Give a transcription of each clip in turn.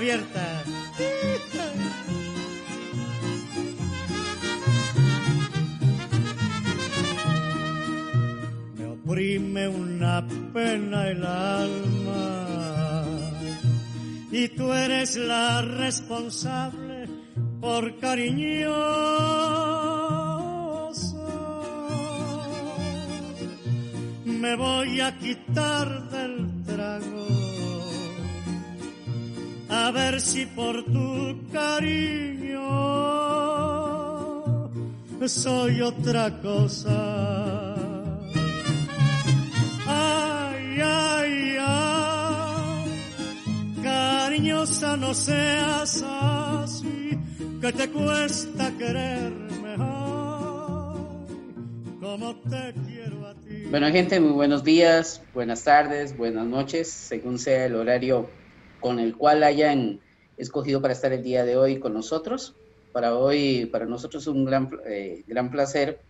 Dejo la puerta abierta. Me oprime una pena el alma y tú eres la responsable por cariñoso. Me voy a quitar a ver si por tu cariño soy otra cosa. Ay, ay, ay, cariñosa no seas así, que te cuesta quererme, como te quiero a ti. Bueno, gente, muy buenos días, buenas tardes, buenas noches, según sea el horario con el cual hayan escogido para estar el día de hoy con nosotros. Para hoy, para nosotros es un gran, eh, gran placer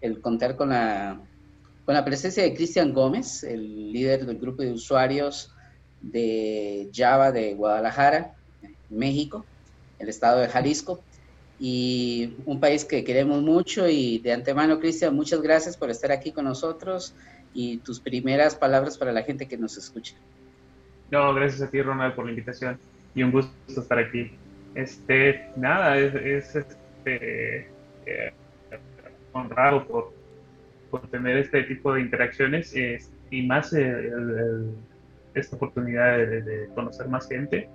el contar con la, con la presencia de Cristian Gómez, el líder del grupo de usuarios de Java de Guadalajara, México, el estado de Jalisco, y un país que queremos mucho. Y de antemano, Cristian, muchas gracias por estar aquí con nosotros y tus primeras palabras para la gente que nos escucha. No, gracias a ti, Ronald, por la invitación y un gusto estar aquí. Este, nada, es, este, eh, honrado por, tener este tipo de interacciones y más esta oportunidad de, conocer más gente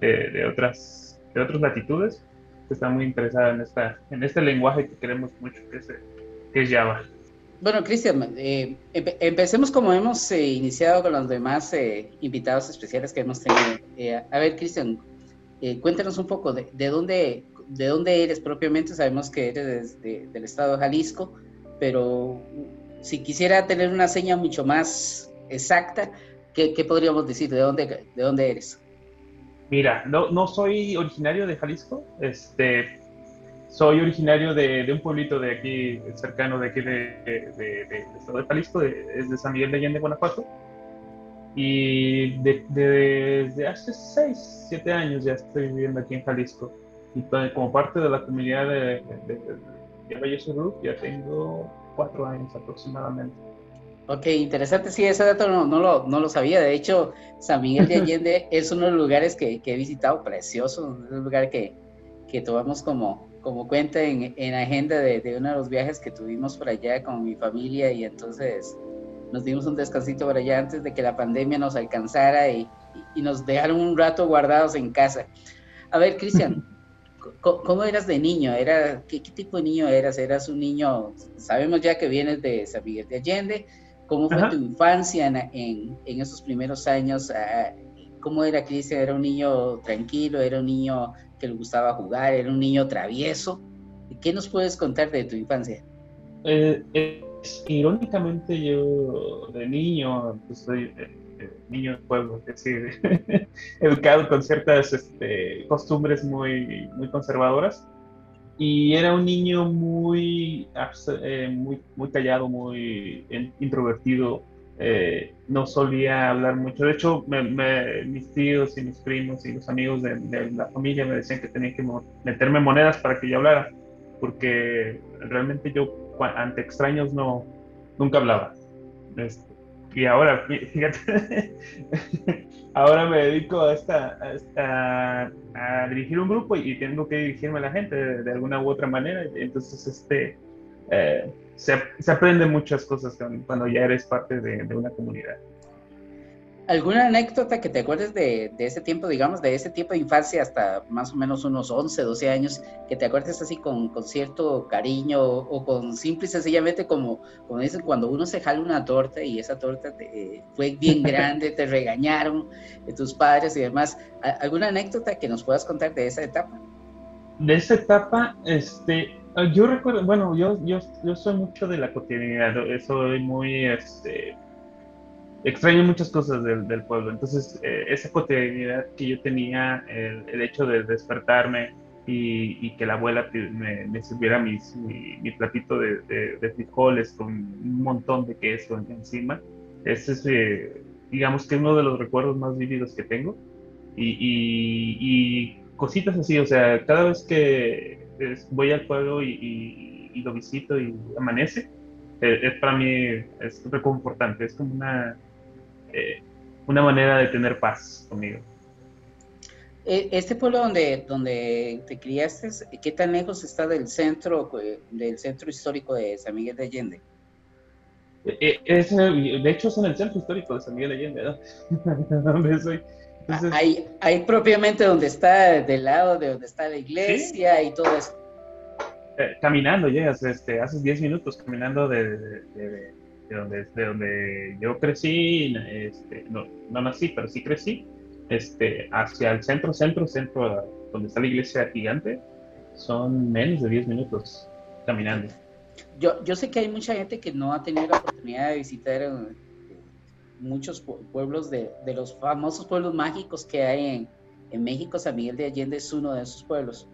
de, otras, de otras latitudes que está muy interesada en, esta, en este lenguaje que queremos mucho, que es, que es Java. Bueno, Cristian, eh, empecemos como hemos eh, iniciado con los demás eh, invitados especiales que hemos tenido. a ver, Cristian, cuéntanos un poco de, dónde, de dónde eres propiamente. Sabemos que eres del estado de Jalisco, pero si quisiera tener una seña mucho más exacta, ¿qué, podríamos decir? ¿De dónde, de dónde eres? Mira, no, no soy originario de Jalisco. Este, soy originario de, un pueblito de aquí, cercano de aquí, de, de, estado de Jalisco, es de San Miguel de Allende, Guanajuato. Y desde hace 6, 7 años ya estoy viviendo aquí en Jalisco. Y como parte de la comunidad de, de, de Group ya tengo 4 años aproximadamente. Ok, interesante. Sí, ese dato no, no, lo, no lo sabía. De hecho, San Miguel de Allende es uno de los lugares que, que he visitado, precioso. Es un lugar que, que tomamos como, como cuenta en, en agenda de, de, uno de los viajes que tuvimos por allá con mi familia y entonces nos dimos un descansito por allá antes de que la pandemia nos alcanzara y, y nos dejaron un rato guardados en casa. A ver, Cristian, ¿cómo eras de niño? ¿Era, qué, tipo de niño eras? ¿Eras un niño, sabemos ya que vienes de San Miguel de Allende, ¿cómo fue tu infancia en, en, en, esos primeros años? ¿Cómo era Cristian? ¿Era un niño tranquilo? ¿Era un niño que le gustaba jugar, era un niño travieso. ¿Qué nos puedes contar de tu infancia? Eh, irónicamente yo de niño, pues soy eh, eh, niño de pueblo, es decir, educado con ciertas este, costumbres muy, muy conservadoras y era un niño muy, muy, muy callado, muy introvertido, eh, no solía hablar mucho. De hecho, mis tíos y mis primos y los amigos de, la familia me decían que tenía que meterme monedas para que yo hablara, porque realmente yo ante extraños no, nunca hablaba. Este, y ahora, fíjate, ahora me dedico a, esta, a, dirigir un grupo y tengo que dirigirme a la gente de, alguna u otra manera. Entonces, este, eh, se, se aprende muchas cosas cuando ya eres parte de, una comunidad. ¿Alguna anécdota que te acuerdes de, ese tiempo, digamos, de ese tiempo de infancia hasta más o menos unos 11, 12 años, que te acuerdes así con, cierto cariño o, con simple y sencillamente como, como dicen, cuando uno se jala una torta y esa torta eh, fue bien grande, te regañaron de tus padres y demás? ¿Alguna anécdota que nos puedas contar de esa etapa? De esa etapa, este, yo recuerdo, bueno, yo, yo, yo soy mucho de la cotidianidad, soy muy, este, extraño muchas cosas del, del pueblo. Entonces, eh, esa cotidianidad que yo tenía, el, hecho de despertarme y, y, que la abuela me, me sirviera mis, mi, platito de, de, frijoles con un montón de queso encima, ese es, eh, digamos que uno de los recuerdos más vívidos que tengo. Y, y, cositas así, o sea, cada vez que voy al pueblo y, y lo visito y amanece, eh, es para mí es reconfortante, es como una, eh, una manera de tener paz conmigo. E, este pueblo donde, donde te criaste, ¿qué tan lejos está del centro, del centro histórico de San Miguel de Allende? E, e, de hecho, es en el centro histórico de San Miguel de Allende, ¿no? Ahí, propiamente donde está, del lado de donde está la iglesia y todo eso. Eh, caminando llegas, este, haces 10 minutos caminando de, de donde, de donde yo crecí, este, no, no nací, pero sí crecí, este, hacia el centro, centro, centro, donde está la iglesia gigante, son menos de 10 minutos caminando. Yo, yo sé que hay mucha gente que no ha tenido la oportunidad de visitar eh, muchos pueblos de, de, los famosos pueblos mágicos que hay en, en México. San Miguel de Allende es uno de esos pueblos.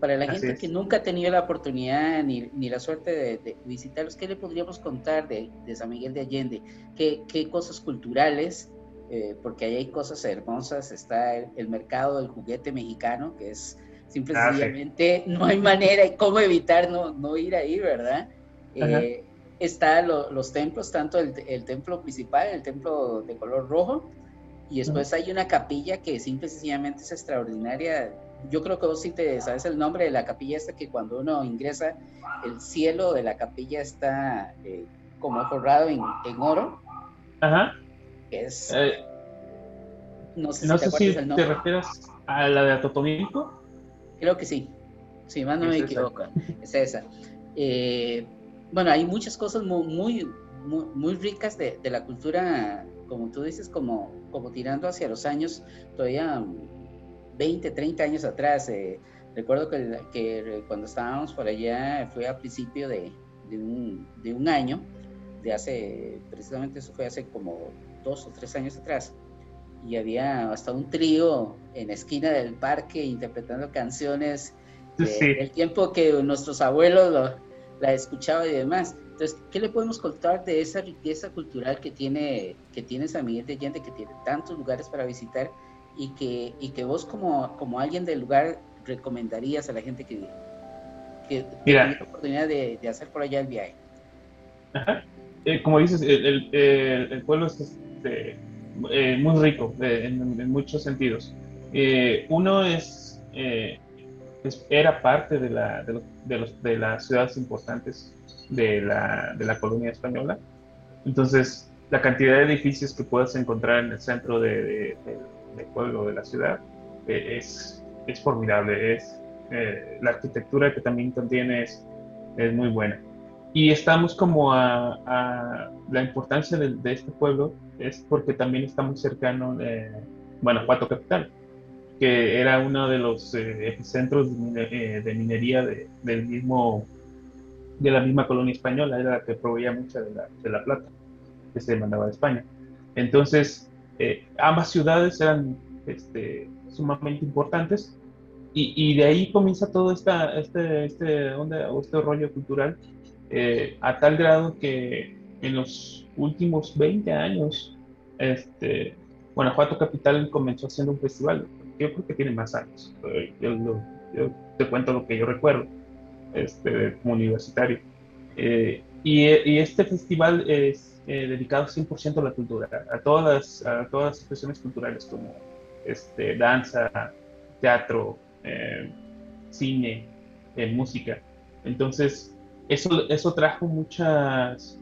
Para la gente que nunca ha tenido la oportunidad ni, ni la suerte de, visitarlos, ¿qué le podríamos contar de, de San Miguel de Allende? ¿Qué, qué cosas culturales? Eh, porque ahí hay cosas hermosas. Está el, mercado del juguete mexicano, que es simplemente, ah, no hay manera y cómo evitar no, no ir ahí, ¿verdad? Eh, está los templos, tanto el, el, templo principal, el templo de color rojo, y después hay una capilla que simple y sencillamente es extraordinaria yo creo que vos sí te sabes el nombre de la capilla esta que cuando uno ingresa, el cielo de la capilla está eh, como forrado en, oro. Ajá. Es. Eh, no sé, si, te, refieres a la de Atotonilco. Creo que sí. Si más no me equivoco. Es esa. Eh, bueno, hay muchas cosas muy, muy, muy, ricas de, de, la cultura, como tú dices, como, como tirando hacia los años todavía 20, 30 años atrás. Eh, recuerdo que, que, cuando estábamos por allá fue a principio de, de, un, de, un, año, de hace, precisamente eso fue hace como dos o tres años atrás, y había hasta un trío en la esquina del parque interpretando canciones del tiempo que nuestros abuelos la escuchaban y demás. Entonces, ¿qué le podemos contar de esa riqueza cultural que tiene, que tiene San Miguel de Allende, que tiene tantos lugares para visitar? y que, y que vos como, como alguien del lugar recomendarías a la gente que, que tiene la oportunidad de, de, hacer por allá el viaje? Eh, como dices, el, el, el, pueblo es este, eh, muy rico eh, en, en, muchos sentidos. uno es, es, era parte de, la, de, los, de, los, de, las ciudades importantes de la, de la colonia española. Entonces, la cantidad de edificios que puedes encontrar en el centro de, del pueblo, de la ciudad, eh, es, es formidable. Es, eh, la arquitectura que también contiene es, es muy buena. Y estamos como a, a la importancia de, de, este pueblo es porque también está muy cercano de Guanajuato capital, que era uno de los eh, epicentros de, de minería de, del mismo de la misma colonia española, era la que proveía mucha de la, de la plata que se mandaba de España. Entonces, eh, ambas ciudades eran este, sumamente importantes y, de ahí comienza todo esta, este, este, onda, este rollo cultural eh, a tal grado que en los últimos 20 años este, Guanajuato Capital comenzó haciendo un festival. Yo creo que tiene más años. Yo, te cuento lo que yo recuerdo este, como universitario. Eh, y, y, este festival es eh, dedicado 100% a la cultura, a todas las, a todas las expresiones culturales como este, danza, teatro, eh, cine, eh, música. Entonces, eso, eso trajo muchas,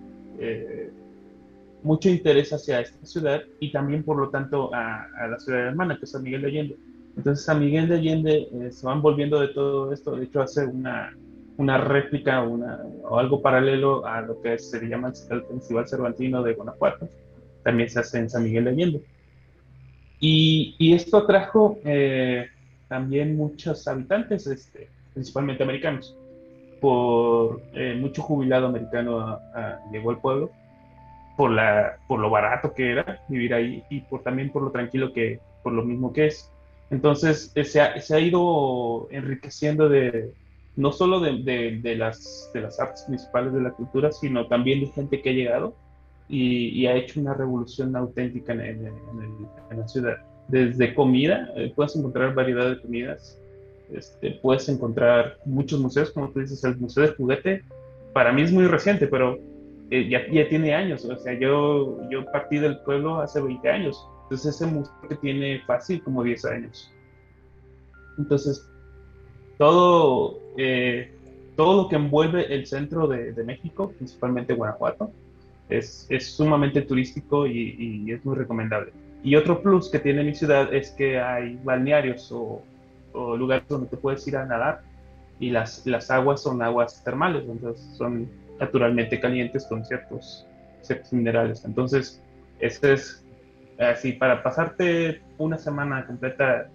mucho interés hacia esta ciudad y también, por lo tanto, a, la ciudad hermana, que es San Miguel de Allende. Entonces, San Miguel de Allende eh, se van volviendo de todo esto. De hecho, hace una, una réplica una, o algo paralelo a lo que se llama el Festival Cervantino de Guanajuato. También se hace en San Miguel de Allende. Y, esto trajo eh, también muchos habitantes, este, principalmente americanos. Por eh, mucho jubilado americano llegó al pueblo por, la, por lo barato que era vivir ahí y por, también por lo tranquilo que, por lo mismo que es. Entonces eh, se ha, se ha ido enriqueciendo de, no solo de, de, las, de las artes principales de la cultura, sino también de gente que ha llegado y, ha hecho una revolución auténtica en, en, la ciudad. Desde comida, eh, puedes encontrar variedad de comidas, este, puedes encontrar muchos museos, como tú dices, el Museo de Juguete, para mí es muy reciente, pero eh, ya, ya, tiene años, o sea, yo, yo partí del pueblo hace 20 años, entonces ese museo que tiene fácil como 10 años. Entonces, todo, eh, todo lo que envuelve el centro de, de México, principalmente Guanajuato, es, es sumamente turístico y, y, es muy recomendable. Y otro plus que tiene mi ciudad es que hay balnearios o, lugares donde te puedes ir a nadar y las, las aguas son aguas termales, entonces son naturalmente calientes con ciertos, ciertos minerales. Entonces, ese es así, para pasarte una semana completa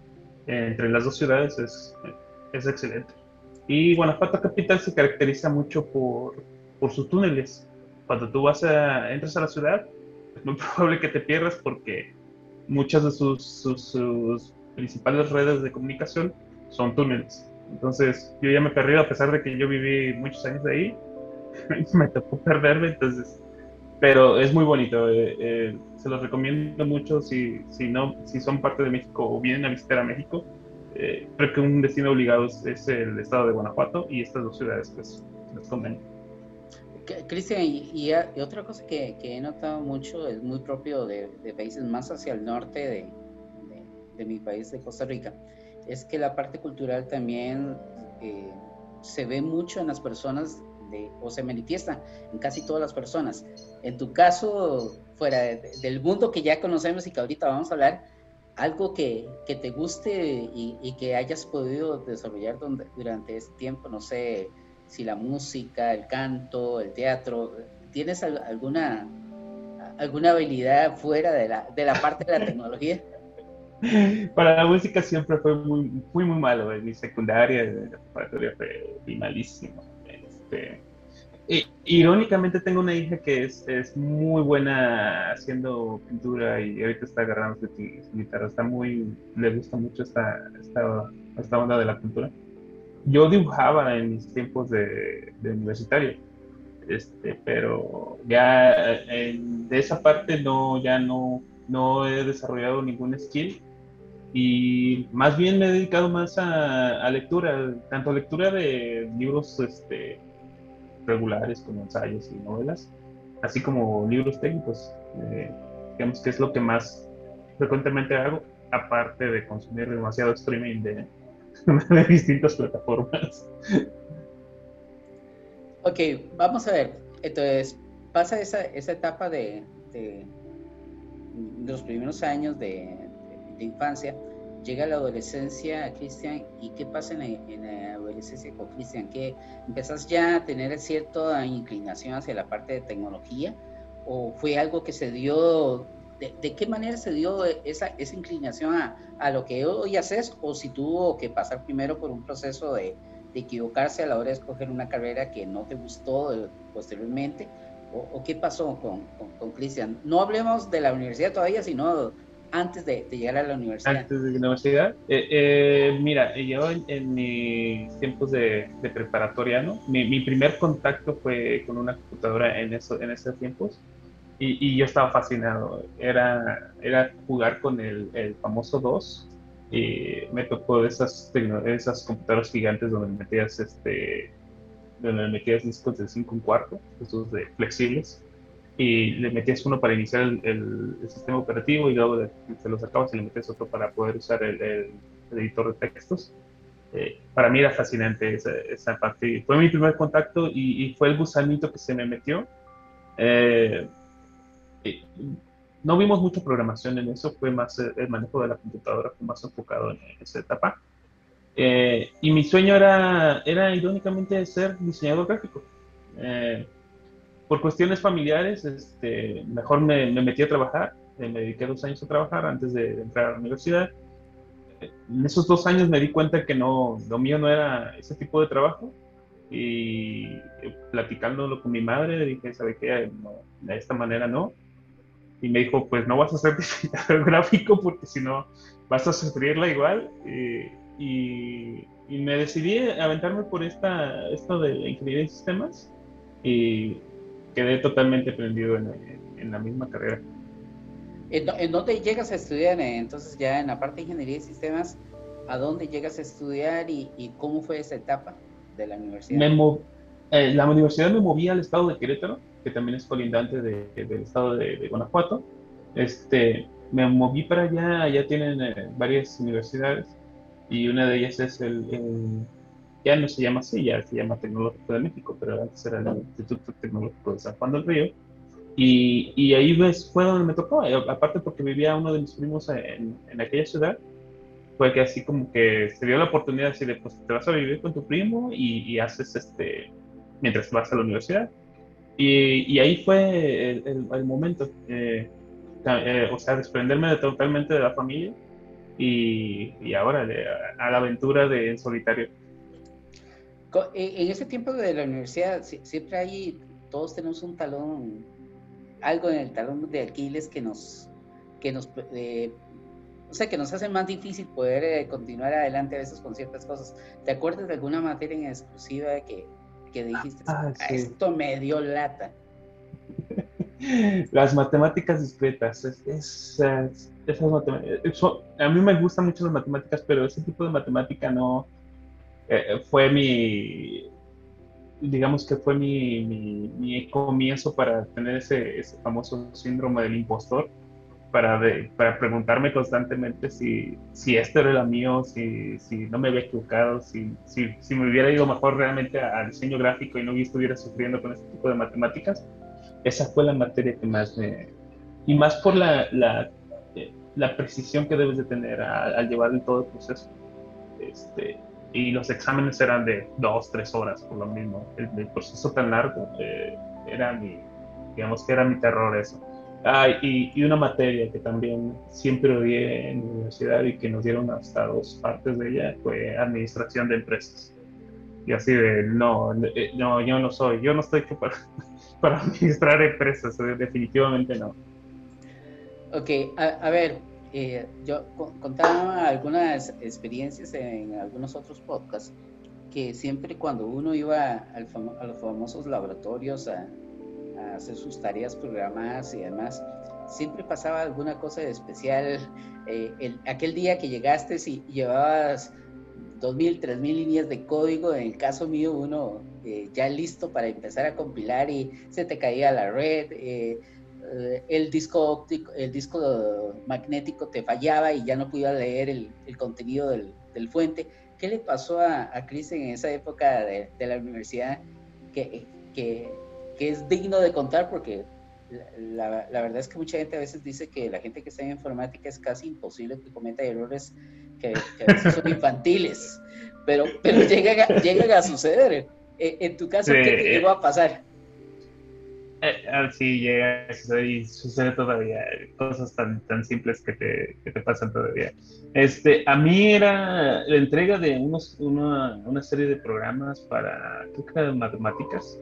entre las dos ciudades es, es excelente. Y Guanajuato Capital se caracteriza mucho por, por sus túneles. Cuando tú vas a, entras a la ciudad, es muy probable que te pierdas porque muchas de sus, sus, principales redes de comunicación son túneles. Entonces, yo ya me perdido a pesar de que yo viví muchos años de ahí. me tocó perderme, entonces, pero es muy bonito. Eh, eh, se los recomiendo mucho si, si, no, si son parte de México o vienen a visitar a México. Eh, creo que un destino obligado es, el estado de Guanajuato y estas dos ciudades, pues, les conviene. Cristian, y, otra cosa que, he notado mucho, es muy propio de, de países más hacia el norte de, de, de, mi país, de Costa Rica, es que la parte cultural también se ve mucho en las personas o se manifiesta en casi todas las personas. En tu caso, fuera del mundo que ya conocemos y que ahorita vamos a hablar, algo que, que te guste y, que hayas podido desarrollar durante este tiempo, no sé si la música, el canto, el teatro, ¿tienes alguna, alguna habilidad fuera de la, de la parte de la tecnología? Para la música siempre fue muy, muy, malo. En mi secundaria, en la preparatoria fue malísimo. Este, irónicamente tengo una hija que es, es, muy buena haciendo pintura y ahorita está agarrando su, guitarra. Está muy, le gusta mucho esta, esta, esta, onda de la pintura. Yo dibujaba en mis tiempos de, de universitario, este, pero ya de esa parte no, ya no, no he desarrollado ningún skill y más bien me he dedicado más a, a lectura, tanto a lectura de libros este, regulares como ensayos y novelas, así como libros técnicos. Eh, digamos que es lo que más frecuentemente hago, aparte de consumir demasiado streaming de, distintas plataformas. Ok, vamos a ver. Entonces, pasa esa, esa etapa de, los primeros años de infancia llega la adolescencia, Cristian, ¿y qué pasa en la, adolescencia con Cristian? ¿Que empezás ya a tener cierta inclinación hacia la parte de tecnología? ¿O fue algo que se dio, de, qué manera se dio esa, esa inclinación a, a, lo que hoy haces? ¿O si tuvo que pasar primero por un proceso de, de equivocarse a la hora de escoger una carrera que no te gustó posteriormente? ¿O, qué pasó con, con, con Cristian? No hablemos de la universidad todavía, sino antes de, llegar a la universidad? Antes de la universidad. Eh, eh, mira, yo en, mis tiempos de, preparatoria, ¿no? Mi, primer contacto fue con una computadora en, eso, en esos tiempos y, yo estaba fascinado. Era, era jugar con el, el famoso DOS. Y me tocó de esas, esas computadoras gigantes donde metías este donde metías discos de 5 un cuarto, esos de flexibles y le metías uno para iniciar el, sistema operativo y luego se lo sacabas y le metías otro para poder usar el, editor de textos. Eh, para mí era fascinante esa, esa, parte. Fue mi primer contacto y, fue el gusanito que se me metió. Eh, no vimos mucha programación en eso, fue más el manejo de la computadora, fue más enfocado en esa etapa. Eh, y mi sueño era, era irónicamente ser diseñador gráfico. Eh, por cuestiones familiares, este, mejor me, me, metí a trabajar, eh, me dediqué dos años a trabajar antes de entrar a la universidad. En esos dos años me di cuenta que no, lo mío no era ese tipo de trabajo y platicándolo con mi madre dije, ¿sabe qué? de esta manera no. Y me dijo, pues no vas a ser diseñador gráfico porque si no vas a sufrirla igual. Y, me decidí aventarme por esta, esto de ingeniería de sistemas y quedé totalmente prendido en, la misma carrera. ¿En, dónde llegas a estudiar? Entonces ya en la parte de ingeniería de sistemas, ¿a dónde llegas a estudiar y, cómo fue esa etapa de la universidad? Eh, la universidad me movía al estado de Querétaro, que también es colindante del estado de, Guanajuato. Este, me moví para allá, allá tienen eh, varias universidades y una de ellas es el, ya no se llama así, ya se llama Tecnológico de México, pero antes era el Instituto Tecnológico de San Juan del Río. Y, y ahí ves, fue donde me tocó, eh, aparte porque vivía uno de mis primos en, en, aquella ciudad, fue que así como que se dio la oportunidad así de, pues te vas a vivir con tu primo y, y haces este, mientras vas a la universidad. Y, y ahí fue el, el, momento, eh, eh, o sea, desprenderme de, totalmente de la familia y, y ahora a, la aventura de solitario. Eh, en ese tiempo de la universidad siempre hay, todos tenemos un talón, algo en el talón de Aquiles que nos, que nos, eh, o sea, que nos hace más difícil poder eh, continuar adelante a veces con ciertas cosas. ¿Te acuerdas de alguna materia en exclusiva que, que dijiste, ah, ah, esto me dio lata? Las matemáticas discretas, es, esas matemáticas, a mí me gustan mucho las matemáticas, pero ese tipo de matemática no eh, fue mi, digamos que fue mi, mi, comienzo para tener ese, ese, famoso síndrome del impostor, para, para preguntarme constantemente si, si esto era lo mío, si, si no me había equivocado, si, si, si me hubiera ido mejor realmente al diseño gráfico y no estuviera sufriendo con este tipo de matemáticas. Esa fue la materia que más me... Y más por la, la la precisión que debes de tener al, llevar en todo el proceso. Este, y los exámenes eran de dos, tres horas por lo mismo. El, proceso tan largo eh, era mi, digamos que era mi terror eso. Ah, y, y, una materia que también siempre odié en la universidad y que nos dieron hasta dos partes de ella fue administración de empresas. Y así de, no, eh, no, yo no soy, yo no estoy hecho para, para administrar empresas, definitivamente no. Ok, a, ver, eh, yo contaba algunas experiencias en algunos otros podcasts que siempre cuando uno iba a los famosos laboratorios a, hacer sus tareas programadas y demás, siempre pasaba alguna cosa especial. Eh, el, aquel día que llegaste y llevabas 2.000, 3.000 líneas de código, en el caso mío uno eh, ya listo para empezar a compilar y se te caía la red. El disco óptico, el disco magnético te fallaba y ya no podía leer el, contenido del, fuente. ¿Qué le pasó a, a Chris en esa época de, la universidad que, que, es digno de contar? Porque la, la, verdad es que mucha gente a veces dice que la gente que está en informática es casi imposible que cometa errores que, a veces son infantiles, pero, pero llegan, a, llegan a suceder. Eh, en tu caso, ¿qué te llegó a pasar? Eh, sí, llega y sucede todavía. Cosas tan, tan simples que te, que te pasan todavía. Este, a mí era la entrega de unos, una, una serie de programas para, creo matemáticas.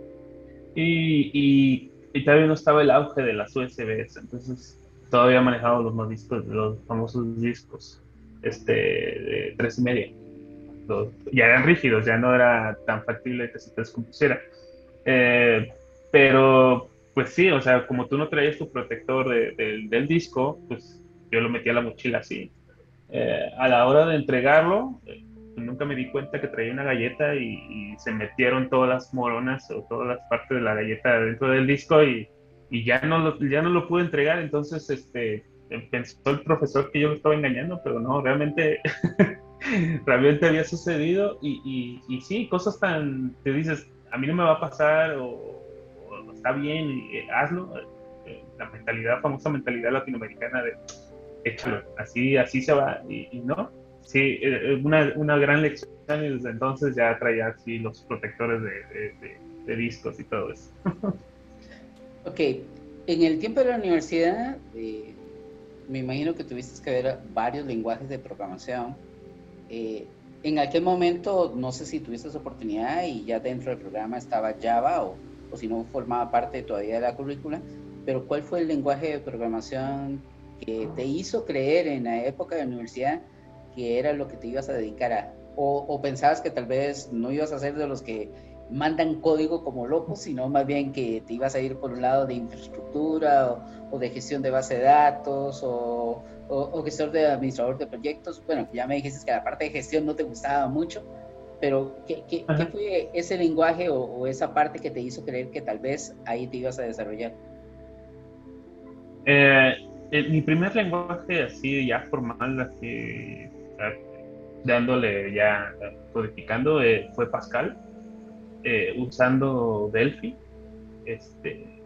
Y, y, y, todavía no estaba el auge de las USBs. Entonces, todavía manejaba los discos, los famosos discos este, de tres y media. ya eran rígidos, ya no era tan factible que se te descompusiera. Eh, pero pues sí, o sea, como tú no traías tu protector del disco, pues yo lo metí a la mochila así. Eh, a la hora de entregarlo, eh, nunca me di cuenta que traía una galleta y, se metieron todas las moronas o todas las partes de la galleta dentro del disco y, y ya, no lo, ya no lo pude entregar. Entonces, este, pensó el profesor que yo lo estaba engañando, pero no, realmente, realmente había sucedido y, y, y sí, cosas tan, te dices, a mí no me va a pasar o está bien, eh, hazlo. la mentalidad, famosa mentalidad latinoamericana de échalo, así, así se va, y, no. Sí, una, una, gran lección y desde entonces ya traía así los protectores de, de, discos y todo eso. ok, en el tiempo de la universidad, eh, me imagino que tuviste que ver varios lenguajes de programación. Eh, en aquel momento, no sé si tuviste esa oportunidad y ya dentro del programa estaba Java o, o si no formaba parte todavía de la currícula, pero ¿cuál fue el lenguaje de programación que te hizo creer en la época de la universidad que era lo que te ibas a dedicar a? O, o pensabas que tal vez no ibas a ser de los que mandan código como locos, sino más bien que te ibas a ir por un lado de infraestructura o, de gestión de base de datos o, o, gestor de administrador de proyectos. Bueno, ya me dijiste que la parte de gestión no te gustaba mucho, pero ¿qué, qué, fue ese lenguaje o, esa parte que te hizo creer que tal vez ahí te ibas a desarrollar? Eh, mi primer lenguaje así ya formal, así dándole ya codificando, eh, fue Pascal eh, usando Delphi. Este,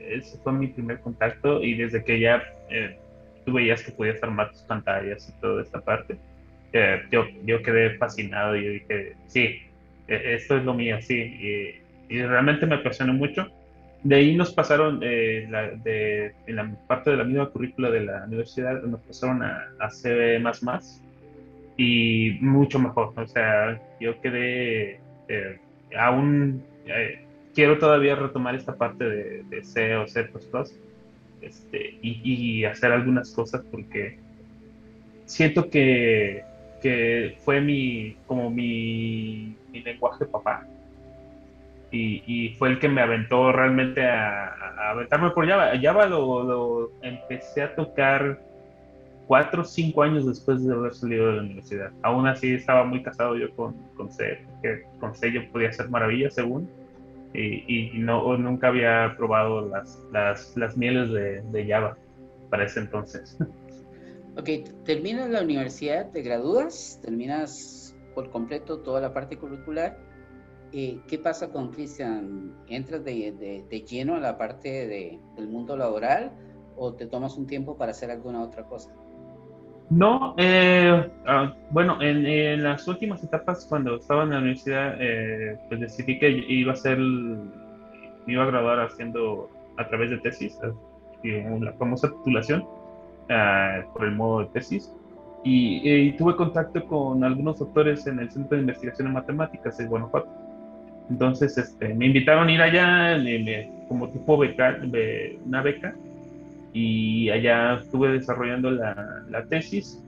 ese fue mi primer contacto y desde que ya eh, tú veías que podías armar tus pantallas y toda esta parte, eh, yo, yo quedé fascinado y dije, sí, e, esto es lo mío, sí. Y, realmente me apasionó mucho. De ahí nos pasaron, la, de, en la parte de la misma currícula de la universidad, nos pasaron a, a C++ y mucho mejor. O sea, yo quedé aún eh, quiero todavía retomar esta parte de, de C o C++ este, y, hacer algunas cosas porque siento que, que fue mi, como mi, mi lenguaje papá. Y, y, fue el que me aventó realmente a, aventarme por Java. Java lo, lo, empecé a tocar cuatro o cinco años después de haber salido de la universidad. Aún así estaba muy casado yo con, con C, porque con C yo podía hacer maravillas según, y, y no, nunca había probado las, las, las mieles de, de, Java para ese entonces. Ok, terminas la universidad, te gradúas, terminas por completo toda la parte curricular. Eh, ¿Qué pasa con Cristian? ¿Entras de, de, de, lleno a la parte del mundo laboral o te tomas un tiempo para hacer alguna otra cosa? No, eh, ah, bueno, en, las últimas etapas cuando estaba en la universidad, eh, pues decidí que iba a ser, iba a graduar haciendo a través de tesis, eh, la famosa titulación ah, por el modo de tesis. Y, tuve contacto con algunos doctores en el Centro de Investigación en Matemáticas de Guanajuato. Entonces este, me invitaron a ir allá como tipo beca, una beca y allá estuve desarrollando la, la, tesis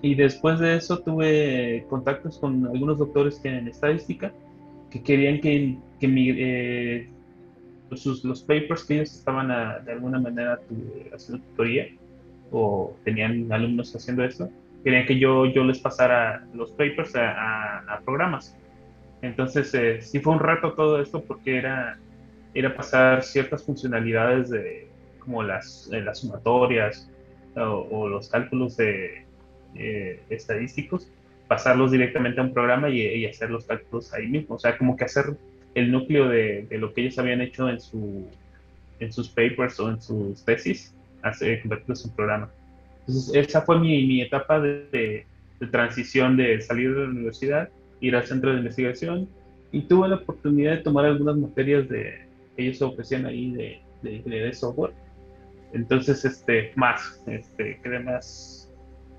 y después de eso tuve contactos con algunos doctores que en estadística que querían que, que mi, eh, sus, los papers que ellos estaban de alguna manera haciendo tutoría o tenían alumnos haciendo eso, querían que yo, yo les pasara los papers a, a, programas. Entonces eh, sí fue un reto todo esto porque era, era pasar ciertas funcionalidades de, como las, eh, las sumatorias o, los cálculos de, eh, estadísticos, pasarlos directamente a un programa y, hacer los cálculos ahí mismo. O sea, como que hacer el núcleo de, lo que ellos habían hecho en, su, en sus papers o en sus tesis, hacer, convertirlos en programa. Entonces, esa fue mi, mi etapa de, de, transición de salir de la universidad, ir al centro de investigación y tuve la oportunidad de tomar algunas materias de, que ellos ofrecían ahí de, de de software entonces, este, más, este, quería más,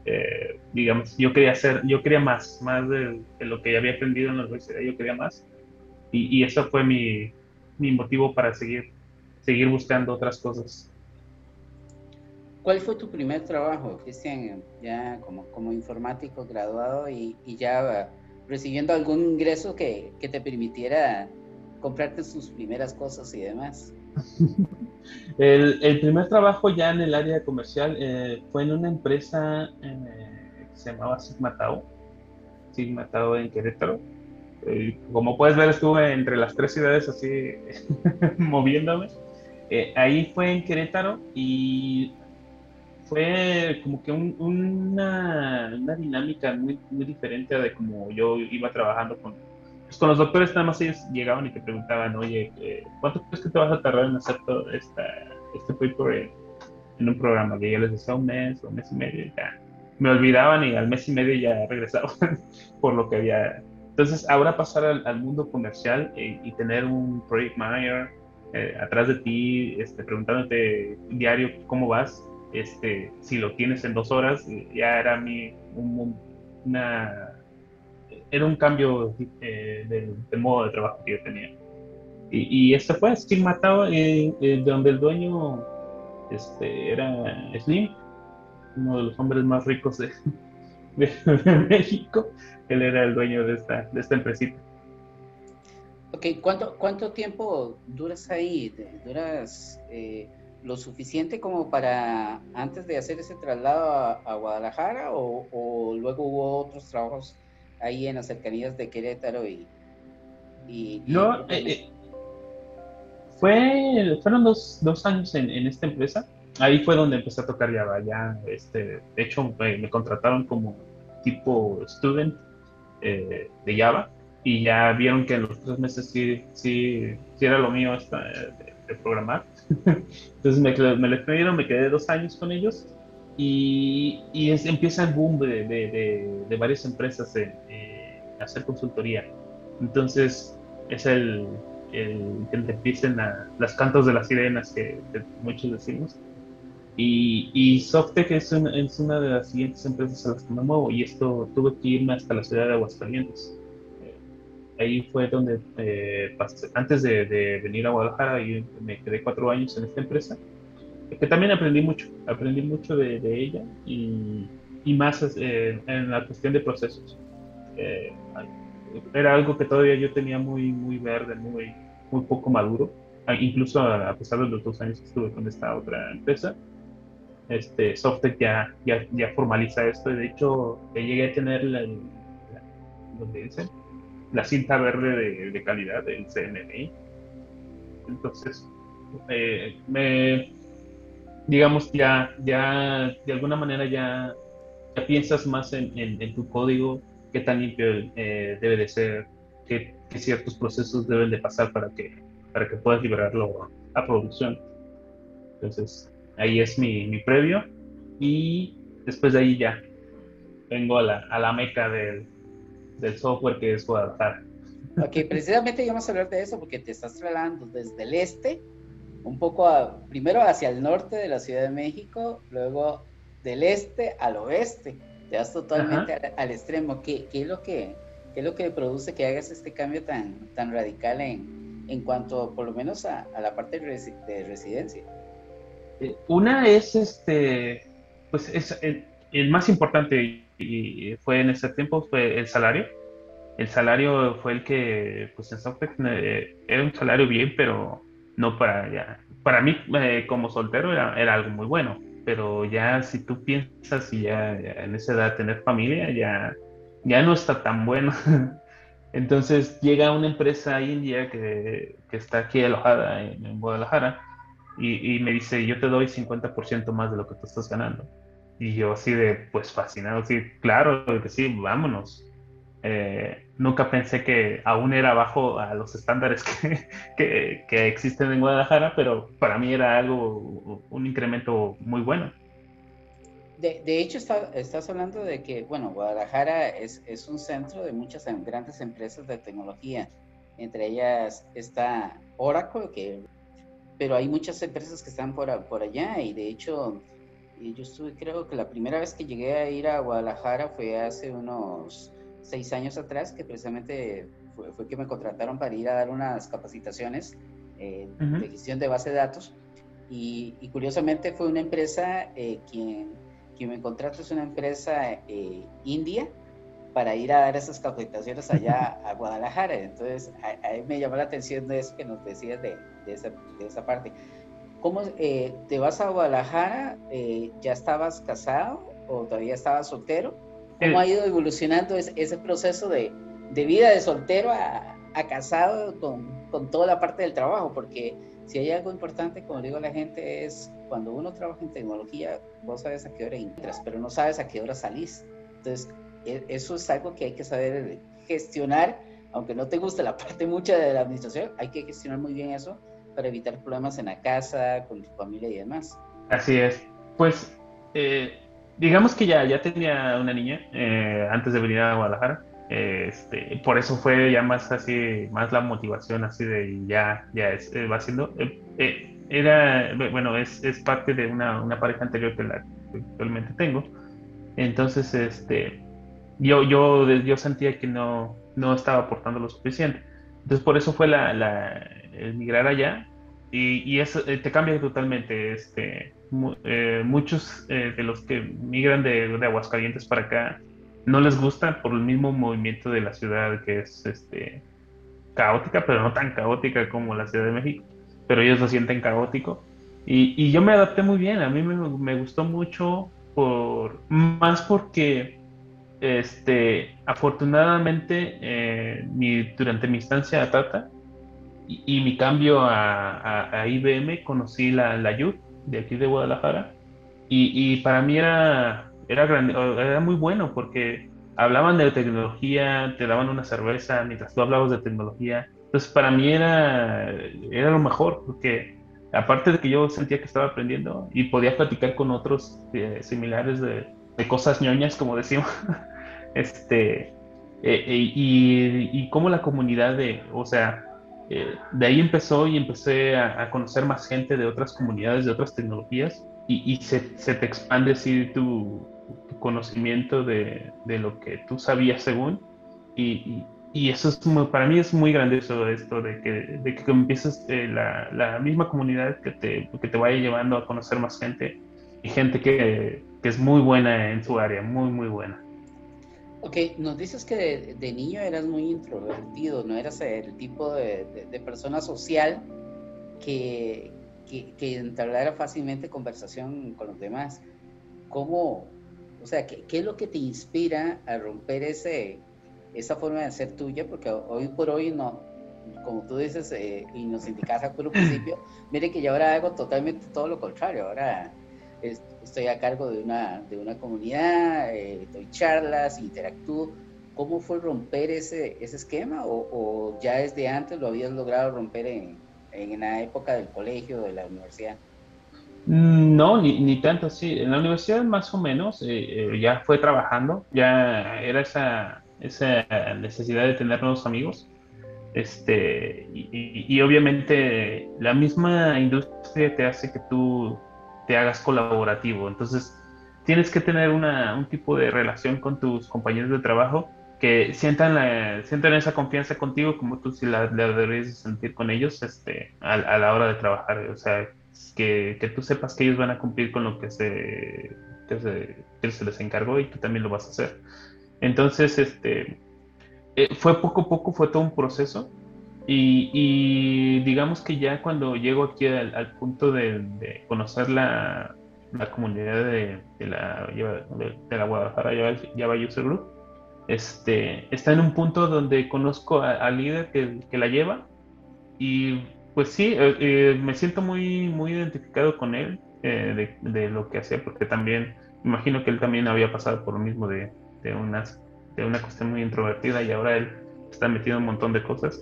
eh, digamos, yo quería hacer, yo quería más, más de, lo que ya había aprendido en la universidad, yo quería más. Y, y eso fue mi, mi, motivo para seguir, seguir buscando otras cosas. ¿Cuál fue tu primer trabajo, Cristian, ya como, como informático graduado y, y ya recibiendo algún ingreso que, que te permitiera comprarte sus primeras cosas y demás? El, primer trabajo ya en el área comercial eh, fue en una empresa eh, que se llamaba Sigma Tau, Sigma Tau en Querétaro. Eh, como puedes ver, estuve entre las tres ciudades así moviéndome. ahí fue en Querétaro y fue como que una, una, dinámica muy, muy diferente de como yo iba trabajando con pues, con los doctores nada más ellos llegaban y te preguntaban, oye, eh, ¿cuánto crees que te vas a tardar en hacer toda esta, este paper en, un programa que ya les decía un mes o un mes y medio, ya me olvidaban y al mes y medio ya regresaban por lo que había. Entonces, ahora pasar al, mundo comercial y, tener un project manager eh, atrás de ti, este, preguntándote diario cómo vas, este, si lo tienes en dos horas, ya era mi, un, una, era un cambio eh, del, modo de trabajo que yo tenía. Y, y este fue así Matado, eh, donde el dueño este, era Slim, uno de los hombres más ricos de, México. Él era el dueño de esta, de esta empresita. Ok, ¿cuánto, cuánto tiempo duras ahí? ¿Duras eh, lo suficiente como para antes de hacer ese traslado a, Guadalajara o, luego hubo otros trabajos ahí en las cercanías de Querétaro y... no, eh, eh, fue, fueron dos, dos años en, en esta empresa ahí fue donde empecé a tocar Java. Ya, este, de hecho, me, contrataron como tipo student eh, de Java y ya vieron que en los tres meses sí, sí, sí era lo mío hasta de, programar. Entonces me, me les pidieron, me quedé dos años con ellos y, y empieza el boom de, de, de varias empresas en hacer consultoría. Entonces es el, el que empiecen a, las cantos de las sirenas que muchos decimos y, y Softec es, es, una de las siguientes empresas a las que me muevo y esto tuve que irme hasta la ciudad de Aguascalientes. Eh, ahí fue donde eh, pasé, antes de, de, venir a Guadalajara, me quedé cuatro años en esta empresa, que también aprendí mucho, aprendí mucho de, de ella y, y más eh, en la cuestión de procesos. era algo que todavía yo tenía muy, muy verde, muy, muy poco maduro, incluso a, pesar de los dos años que estuve con esta otra empresa este, Softec ya, ya, ya, formaliza esto y de hecho llegué a tener la, dice? La cinta verde de, calidad del CNMI. Entonces, eh, me, digamos, ya, ya de alguna manera ya, piensas más en, en, tu código, qué tan limpio eh, debe de ser, qué, qué, ciertos procesos deben de pasar para que, para que puedas liberarlo a producción. Entonces, Ahí es mi, mi previo. Y después de ahí ya vengo a la, a la meca del, del software que es Guadalajara. Ok, precisamente íbamos a hablar de eso porque te estás trasladando desde el este, un poco a, primero hacia el norte de la Ciudad de México, luego del este al oeste, te vas totalmente al, extremo. ¿Qué, ¿Qué, es lo que, ¿Qué es lo que produce que hagas este cambio tan, tan radical en, en cuanto, por lo menos, a, a la parte de residencia? Eh, una es, este, pues es el, más importante y, fue en ese tiempo fue el salario. El salario fue el que, pues en Softec eh, era un salario bien, pero no para ya. Para mí, eh, como soltero, era, algo muy bueno. Pero ya si tú piensas y ya, en esa edad tener familia, ya, ya no está tan bueno. Entonces llega una empresa india que, que está aquí alojada en, Guadalajara y, me dice, yo te doy 50% más de lo que tú estás ganando. Y yo así de, pues fascinado, sí, claro que sí, vámonos. Eh, nunca pensé que aún era bajo a los estándares que, que, existen en Guadalajara, pero para mí era algo, un incremento muy bueno. De, de hecho, está, estás hablando de que, bueno, Guadalajara es, es un centro de muchas grandes empresas de tecnología. Entre ellas está Oracle, que pero hay muchas empresas que están por, por allá y de hecho yo estuve, creo que la primera vez que llegué a ir a Guadalajara fue hace unos seis años atrás, que precisamente fue, que me contrataron para ir a dar unas capacitaciones eh, de gestión de base de datos. Y, curiosamente fue una empresa eh, quien, quien me contrató, es una empresa eh, india, para ir a dar esas capacitaciones allá a Guadalajara. Entonces, a, mí me llamó la atención de eso que nos decías de, de, esa, de esa, parte. ¿Cómo eh, te vas a Guadalajara? Eh, ¿Ya estabas casado o todavía estabas soltero? ¿Cómo ha ido evolucionando ese, ese proceso de, de, vida de soltero a, a casado con, con, toda la parte del trabajo? Porque si hay algo importante, como digo a la gente, es cuando uno trabaja en tecnología, vos sabes a qué hora entras, pero no sabes a qué hora salís. Entonces, e, eso es algo que hay que saber gestionar, aunque no te guste la parte mucha de la administración, hay que gestionar muy bien eso para evitar problemas en la casa, con tu familia y demás. Así es. Pues eh, digamos que ya, ya tenía una niña eh, antes de venir a Guadalajara. Este, por eso fue ya más así, más la motivación así de ya, ya es, eh, va siendo. era, bueno, es, es parte de una, una, pareja anterior que la que actualmente tengo. Entonces, este, yo, yo, yo sentía que no, no estaba aportando lo suficiente. Entonces, por eso fue la, la el migrar allá y, y eso te cambia totalmente. Este, eh, muchos eh, de los que migran de, de, Aguascalientes para acá no les gusta por el mismo movimiento de la ciudad que es este, caótica, pero no tan caótica como la Ciudad de México, pero ellos lo sienten caótico. Y, y yo me adapté muy bien, a mí me, me gustó mucho, por, más porque este, afortunadamente eh, mi, durante mi estancia a Tata y, y mi cambio a, a, a, IBM conocí la, la YUT de aquí de Guadalajara. Y, y para mí era, era, era muy bueno porque hablaban de tecnología, te daban una cerveza mientras tú hablabas de tecnología. Entonces para mí era, era lo mejor porque aparte de que yo sentía que estaba aprendiendo y podía platicar con otros eh, similares de, de, cosas ñoñas, como decimos, este, eh, eh, y, y cómo la comunidad de, o sea, eh, de ahí empezó y empecé a, conocer más gente de otras comunidades, de otras tecnologías, y, se, se, te expande tu, tu conocimiento de, de, lo que tú sabías según, y, y eso es muy, para mí es muy grandioso esto de que, de que empieces eh, la, la, misma comunidad que te, que te vaya llevando a conocer más gente, y gente que, que es muy buena en su área, muy, muy buena. Ok, nos dices que de, de, niño eras muy introvertido, no eras el tipo de, de, de persona social que, que, que, entablara fácilmente conversación con los demás. ¿Cómo, o sea, qué, qué, es lo que te inspira a romper ese, esa forma de ser tuya? Porque hoy por hoy no, como tú dices eh, y nos indicas al principio, mire que yo ahora hago totalmente todo lo contrario, ahora estoy a cargo de una, de una comunidad, eh, doy charlas, interactúo. ¿Cómo fue romper ese, ese esquema o, o, ya desde antes lo habías logrado romper en, en la época del colegio, de la universidad? No, ni, ni tanto, sí. En la universidad más o menos eh, eh, ya fue trabajando, ya era esa, esa necesidad de tener nuevos amigos. Este, y obviamente la misma industria te hace que tú te hagas colaborativo. Entonces, tienes que tener una, un tipo de relación con tus compañeros de trabajo que sientan, la, sientan esa confianza contigo como tú si la, la deberías sentir con ellos este, a, a, la hora de trabajar. O sea, que, que, tú sepas que ellos van a cumplir con lo que se, que se, que se les encargó y tú también lo vas a hacer. Entonces, este, eh, fue poco a poco, fue todo un proceso y, y, digamos que ya cuando llego aquí al, al punto de, de, conocer la, la comunidad de, de, la, de, la Guadalajara Java, User Group, este, está en un punto donde conozco al líder que, que, la lleva y pues sí, eh, eh, me siento muy, muy identificado con él eh, de, lo que hacía porque también imagino que él también había pasado por lo mismo de, unas, de una cuestión muy introvertida y ahora él está metido en un montón de cosas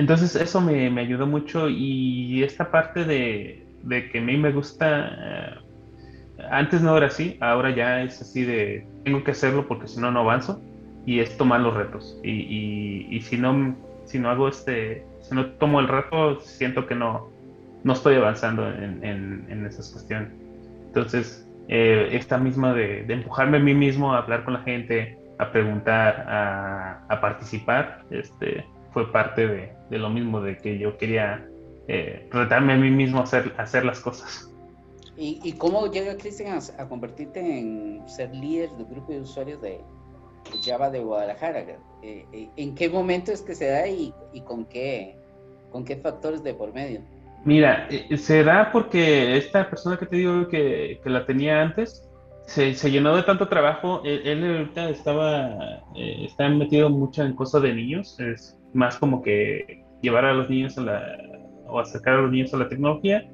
entonces eso me, me, ayudó mucho y esta parte de, de que a mí me gusta, uh, antes no era así, ahora ya es así de, tengo que hacerlo porque si no, no avanzo y es tomar los retos. Y, y, si, no, si no hago este, si no tomo el reto, siento que no, no estoy avanzando en, en, en esas cuestiones. Entonces, eh, esta misma de, de, empujarme a mí mismo a hablar con la gente, a preguntar, a, a participar, este, fue parte de, de, lo mismo, de que yo quería eh, retarme a mí mismo a hacer, a hacer las cosas. ¿Y, y cómo llega Cristian a, a, convertirte en ser líder del grupo de usuarios de Java de Guadalajara? Eh, eh, ¿En qué momento es que se da y, y, con, qué, con qué factores de por medio? Mira, eh, se da porque esta persona que te digo que, que la tenía antes, se, se, llenó de tanto trabajo. Él, él ahorita estaba, eh, está metido mucho en cosas de niños. Es, más como que llevar a los niños a la, o acercar a los niños a la tecnología.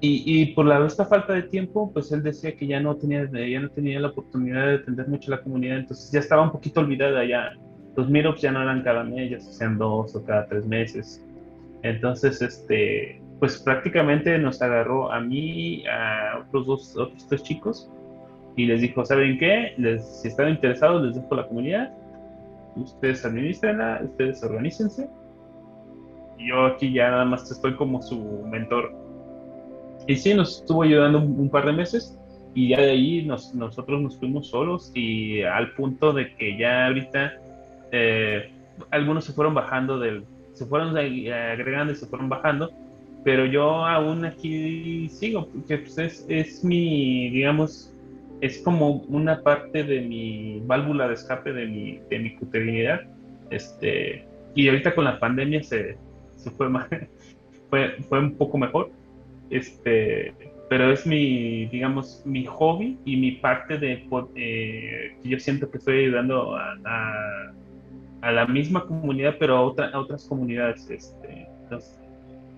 Y, y, por la esta falta de tiempo, pues él decía que ya no tenía, ya no tenía la oportunidad de atender mucho la comunidad, entonces ya estaba un poquito olvidada ya. Los meetups ya no eran cada mes, ya se hacían dos o cada tres meses. Entonces, este, pues prácticamente nos agarró a mí, a otros dos, otros tres chicos, y les dijo, ¿saben qué? Les, si están interesados, les dejo la comunidad, ustedes administrenla, ustedes organícense, yo aquí ya nada más estoy como su mentor. Y sí, nos estuvo ayudando un, par de meses y ya de ahí nos, nosotros nos fuimos solos y al punto de que ya ahorita eh, algunos se fueron bajando del, se fueron agregando y se fueron bajando, pero yo aún aquí sigo, porque pues es, es mi, digamos, es como una parte de mi válvula de escape de mi, de mi Este, y ahorita con la pandemia se, fue, fue, fue un poco mejor. Este, pero es mi, digamos, mi hobby y mi parte de eh, que yo siento que estoy ayudando a, a, la misma comunidad, pero a, otra, a otras comunidades. Este, entonces,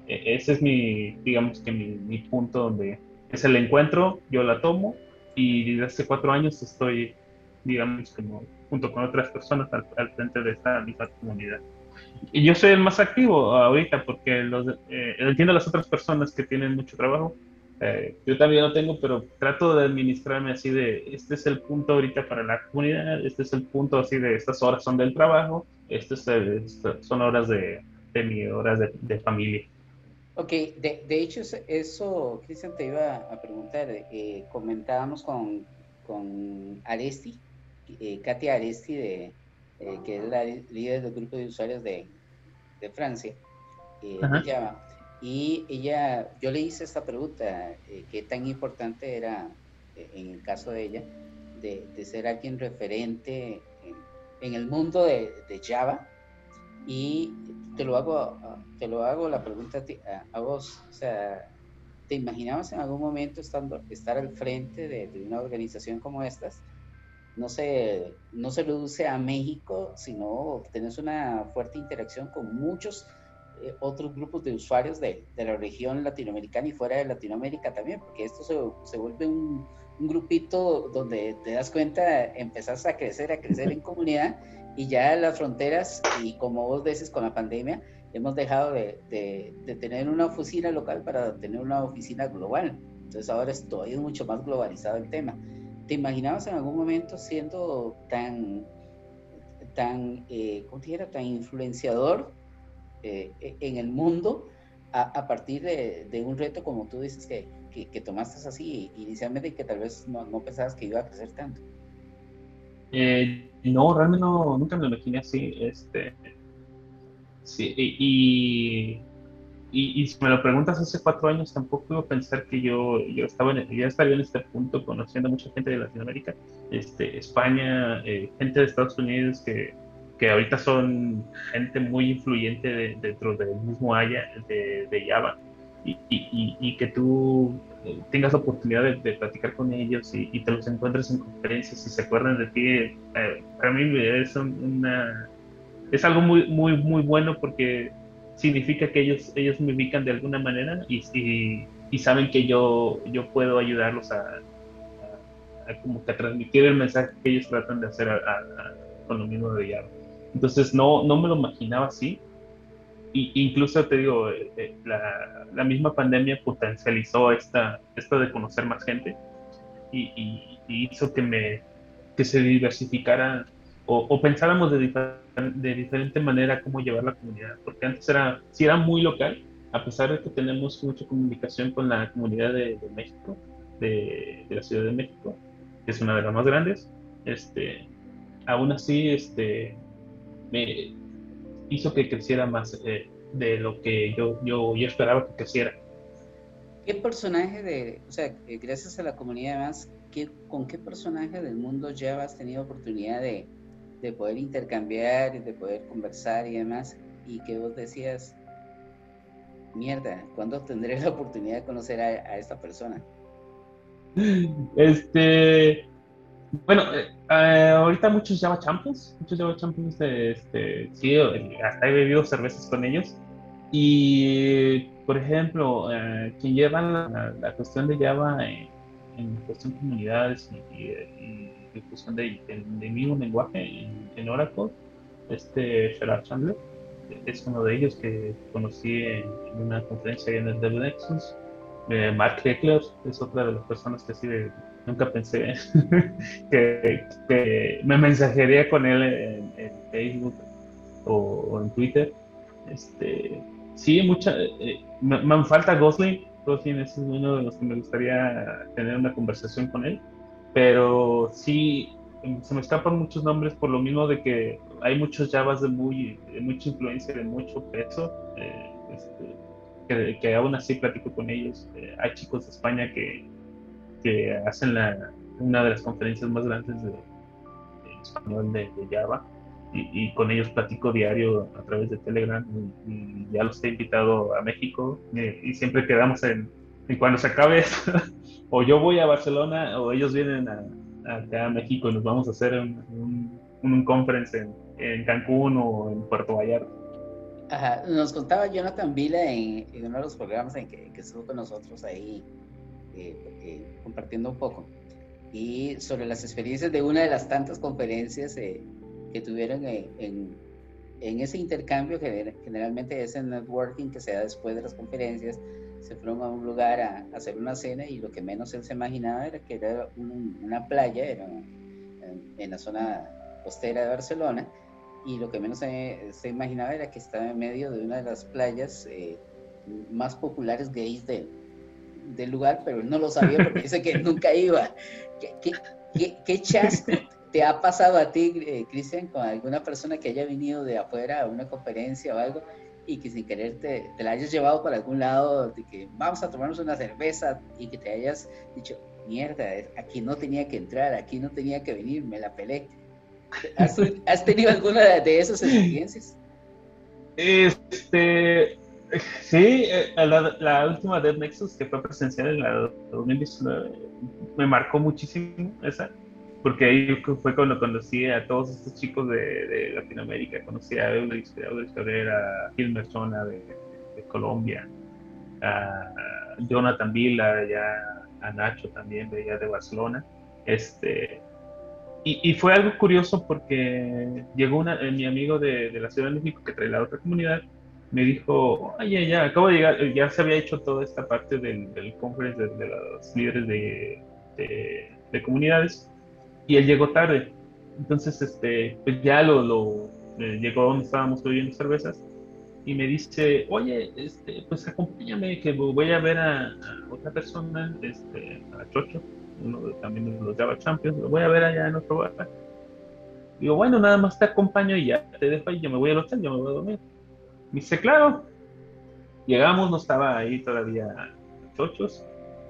e, ese es mi, digamos que mi, mi, punto donde es el encuentro, yo la tomo y desde hace cuatro años estoy, digamos, como junto con otras personas al, al frente de esta misma comunidad. Y yo soy el más activo ahorita porque los, eh, entiendo a las otras personas que tienen mucho trabajo. Eh, yo también lo tengo, pero trato de administrarme así de, este es el punto ahorita para la comunidad, este es el punto así de, estas horas son del trabajo, estas son horas de, de mi horas de, de familia. Ok, de, de, hecho eso, Cristian, te iba a preguntar, eh, comentábamos con, con Aresti, Katia Aresti de, eh, que es la líder del grupo de usuarios de, de Francia, eh, Y ella, yo le hice esta pregunta, eh, ¿qué tan importante era, en el caso de ella, de, de ser alguien referente en, el mundo de, de, Java? Y te lo hago, te lo hago la pregunta a, vos, o sea, ¿te imaginabas en algún momento estando, estar al frente de, de una organización como estas? no se, no se reduce a México, sino tenés una fuerte interacción con muchos eh, otros grupos de usuarios de, de, la región latinoamericana y fuera de Latinoamérica también, porque esto se, se vuelve un, un, grupito donde te das cuenta, empezás a crecer, a crecer en comunidad y ya las fronteras, y como vos dices con la pandemia, hemos dejado de, tener una oficina local para tener una oficina global. Entonces ahora es todavía mucho más globalizado el tema. ¿Te imaginabas en algún momento siendo tan, tan, eh, ¿cómo te tan influenciador eh, en el mundo a, partir de, un reto como tú dices que, que, tomaste así inicialmente y que tal vez no, pensabas que iba a crecer tanto? Eh, no, realmente no, nunca me lo imaginé así. Este, sí, y y, si me lo preguntas hace cuatro años, tampoco iba a pensar que yo, yo estaba en, ya estaría en este punto conociendo a mucha gente de Latinoamérica, este, España, eh, gente de Estados Unidos que, que ahorita son gente muy influyente dentro del mismo Haya de, de Java. Y, y, y, que tú eh, tengas la oportunidad de, platicar con ellos y, te los encuentres en conferencias y se acuerdan de ti, eh, para mí es, una, es algo muy, muy, muy bueno porque significa que ellos, ellos me ubican de alguna manera y, y, saben que yo, yo puedo ayudarlos a, como que transmitir el mensaje que ellos tratan de hacer con lo mismo de Java. Entonces no, no me lo imaginaba así. Y, incluso te digo, eh, eh, la, la, misma pandemia potencializó esta, esto de conocer más gente y, y hizo que, me, que se diversificara o, pensáramos de, de, diferente manera cómo llevar la comunidad, porque antes era, si era muy local, a pesar de que tenemos mucha comunicación con la comunidad de, México, de, la Ciudad de México, que es una de las más grandes, este, aún así este, me hizo que creciera más eh, de lo que yo, yo, yo esperaba que creciera. ¿Qué personaje de, o sea, gracias a la comunidad además, ¿qué, ¿con qué personaje del mundo ya has tenido oportunidad de, de poder intercambiar y de poder conversar y demás, y que vos decías, mierda, ¿cuándo tendré la oportunidad de conocer a, esta persona? Este, bueno, eh, eh, ahorita muchos Java Champions, muchos Java Champions, de, este, sí, hasta he bebido cervezas con ellos. Y, por ejemplo, eh, quien lleva la, cuestión de Java en, cuestión de comunidades y difusión de, de, de mismo lenguaje en, Oracle, este Gerard Chandler. es uno de ellos que conocí en, una conferencia en el Devil Nexus. Eh, Mark Heckler es otra de las personas que sí nunca pensé que, me mensajería con él en, Facebook o, en Twitter. Este, sí, mucha, eh, me, falta Gosling. Gosling es uno de los que me gustaría tener una conversación con él. Pero sí, se me escapan muchos nombres por lo mismo de que hay muchos Javas de, muy, mucha influencia, de mucho peso, eh, este, que, aún así platico con ellos. Eh, hay chicos de España que, que hacen la, una de las conferencias más grandes de, español de, Java y, con ellos platico diario a través de Telegram y, ya los he invitado a México eh, y siempre quedamos en, en cuando se acabe o yo voy a Barcelona o ellos vienen a, acá a México y nos vamos a hacer un, un, conference en, Cancún o en Puerto Vallarta. Ajá, nos contaba Jonathan Vila en, uno de los programas en que, estuvo con nosotros ahí eh, eh, compartiendo un poco. Y sobre las experiencias de una de las tantas conferencias eh, que tuvieron en, en, ese intercambio que generalmente es el networking que se da después de las conferencias se fueron a un lugar a, hacer una cena y lo que menos él se imaginaba era que era una playa, era en, la zona costera de Barcelona, y lo que menos se, se, imaginaba era que estaba en medio de una de las playas eh, más populares gays de, del lugar, pero no lo sabía porque dice que nunca iba. ¿Qué, qué, qué, chasco te ha pasado a ti, eh, Cristian, con alguna persona que haya venido de afuera a una conferencia o algo y que sin querer te, la hayas llevado para algún lado, de que vamos a tomarnos una cerveza y que te hayas dicho, mierda, aquí no tenía que entrar, aquí no tenía que venir, me la pelé. ¿Has, tenido alguna de esas experiencias? Este, sí, eh, la, la, última Dead Nexus que fue presencial en la 2019 me marcó muchísimo esa porque ahí fue cuando conocí a todos estos chicos de, Latinoamérica. Conocí a Eudris, Cabrera, a Gil Merzona de, Colombia, a Jonathan Villa, ya, a Nacho también de allá de Barcelona. Este, y, fue algo curioso porque llegó una, eh, mi amigo de, la Ciudad de México que trae la otra comunidad, me dijo, ay, ya, acabo de llegar, ya se había hecho toda esta parte del, del conference de, los líderes de, de comunidades y él llegó tarde. Entonces, este, pues ya lo, lo eh, llegó donde estábamos bebiendo cervezas y me dice, oye, este, pues acompáñame que voy a ver a, otra persona, este, a Chocho, uno también de los Java Champions, lo voy a ver allá en otro bar. Digo, bueno, nada más te acompaño y ya te dejo ahí, yo me voy al hotel, yo me voy a dormir. Me dice, claro. Llegamos, no estaba ahí todavía Chochos,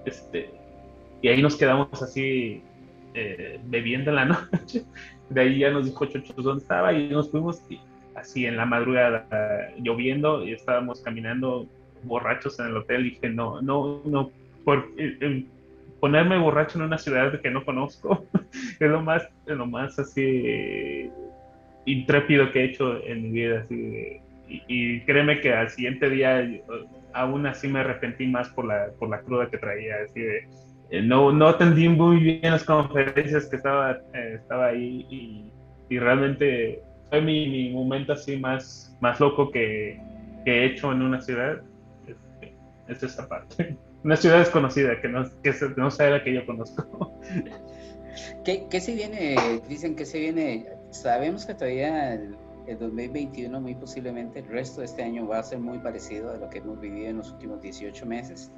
este, y ahí nos quedamos así eh, bebiendo en la noche. De ahí ya nos dijo Chochos dónde estaba y nos fuimos así en la madrugada, lloviendo y estábamos caminando borrachos en el hotel. Dije, no, no, no, eh, eh, ponerme borracho en una ciudad que no conozco es lo más, lo más así intrépido que he hecho en mi vida. Así, y, créeme que al siguiente día aún así me arrepentí más por la, por la cruda que traía. Así de, eh, no, no atendí muy bien las conferencias que estaba, eh, estaba ahí y, realmente fue mi, mi, momento así más, más loco que, que he hecho en una ciudad. Es, es, esa parte. Una ciudad desconocida que no, que no sea la que yo conozco. ¿Qué, qué se viene, dicen que se viene? Sabemos que todavía el 2021 muy posiblemente el resto de este año va a ser muy parecido a lo que hemos vivido en los últimos 18 meses.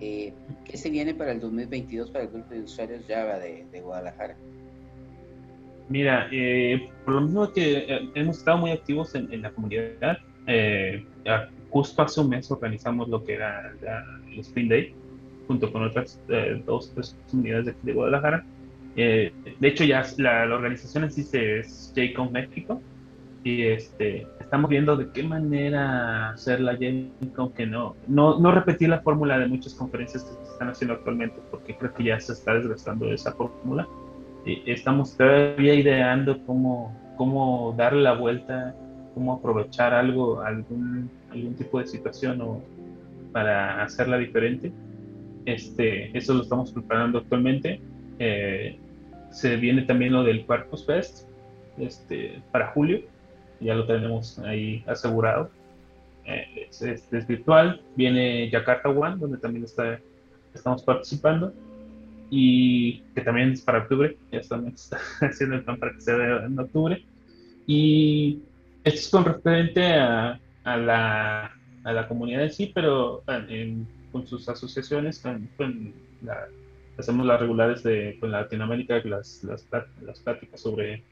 Eh, ¿Qué se viene para el 2022 para el grupo de usuarios Java de, Guadalajara? Mira, eh, por lo mismo que eh, hemos estado muy activos en, la comunidad, justo hace un mes organizamos lo que era el Spring Day, junto con otras dos tres comunidades de, Guadalajara. de hecho, ya la, organización en sí es JCON México, y este, estamos viendo de qué manera hacer la Con que no, no, no repetir la fórmula de muchas conferencias que se están haciendo actualmente, porque creo que ya se está desgastando esa fórmula. Y estamos todavía ideando cómo, cómo darle la vuelta, cómo aprovechar algo, algún, algún tipo de situación o para hacerla diferente. Este, eso lo estamos preparando actualmente. Eh, se viene también lo del Quarkus Fest este, para julio ya lo tenemos ahí asegurado. Eh, es, virtual. Viene Jakarta One, donde también está, estamos participando. Y que también es para octubre. Ya estamos haciendo el plan para que sea en octubre. Y esto es con referente a, a, la, a la comunidad en sí, pero con sus asociaciones, con, hacemos las regulares de con Latinoamérica, las, las, las pláticas sobre,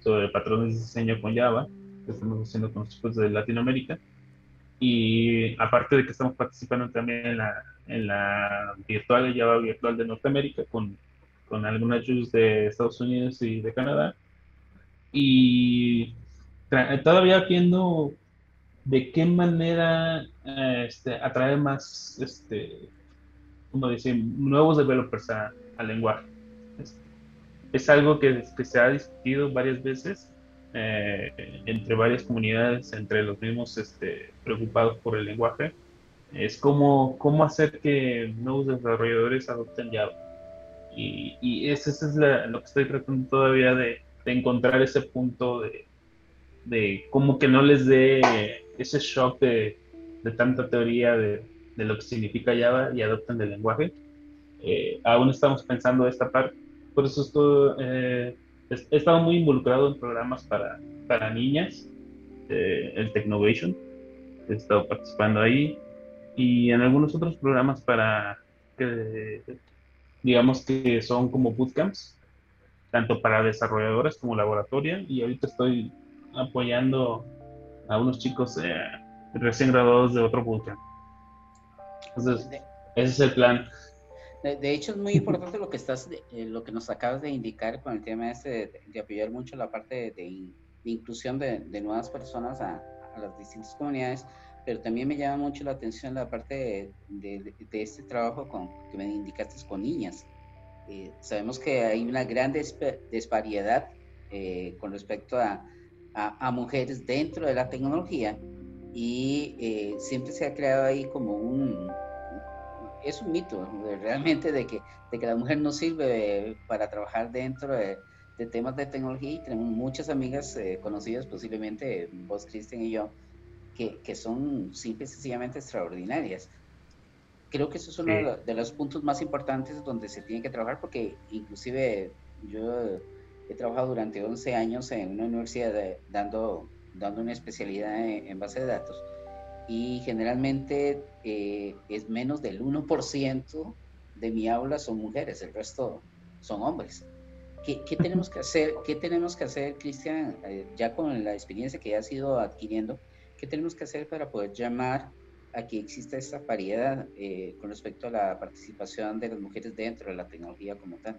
sobre patrones de diseño con Java, que estamos haciendo con los chicos de Latinoamérica. Y aparte de que estamos participando también en la, en la virtual, Java virtual de Norteamérica, con, con algunas ayudas de Estados Unidos y de Canadá. Y todavía viendo de qué manera este, atraer más, este, como dicen, nuevos developers al lenguaje. Es, algo que, que, se ha discutido varias veces eh, entre varias comunidades, entre los mismos este, preocupados por el lenguaje. Es cómo, cómo hacer que nuevos desarrolladores adopten Java. Y, y eso, es lo que estoy tratando todavía de, de encontrar ese punto de, de como que no les dé ese shock de, de tanta teoría de, de, lo que significa Java y adopten el lenguaje. Eh, aún estamos pensando esta parte, por eso estoy, eh, he estado muy involucrado en programas para, para niñas, eh, el Technovation, he estado participando ahí, y en algunos otros programas para, que, digamos que son como bootcamps, tanto para desarrolladoras como laboratoria, y ahorita estoy apoyando a unos chicos eh, recién graduados de otro bootcamp. Entonces, ese es el plan. De, hecho, es muy importante lo que estás, eh, lo que nos acabas de indicar con el tema este de, apoyar mucho la parte de, inclusión de, nuevas personas a, las distintas comunidades, pero también me llama mucho la atención la parte de, este trabajo con, que me indicaste con niñas. Eh, sabemos que hay una gran disparidad eh, con respecto a, a, mujeres dentro de la tecnología y eh, siempre se ha creado ahí como un, es un mito realmente de que, de que la mujer no sirve para trabajar dentro de, temas de tecnología y tenemos muchas amigas eh, conocidas, posiblemente vos, Cristian y yo, que, que son simple y sencillamente extraordinarias. Creo que eso es uno de los puntos más importantes donde se tiene que trabajar porque inclusive yo He trabajado durante 11 años en una universidad dando, dando una especialidad en, base de datos y generalmente eh, es menos del 1% de mi aula son mujeres, el resto son hombres. ¿Qué, qué tenemos que hacer, qué tenemos que hacer Cristian, eh, ya con la experiencia que has ido adquiriendo, qué tenemos que hacer para poder llamar a que exista esta paridad eh, con respecto a la participación de las mujeres dentro de la tecnología como tal?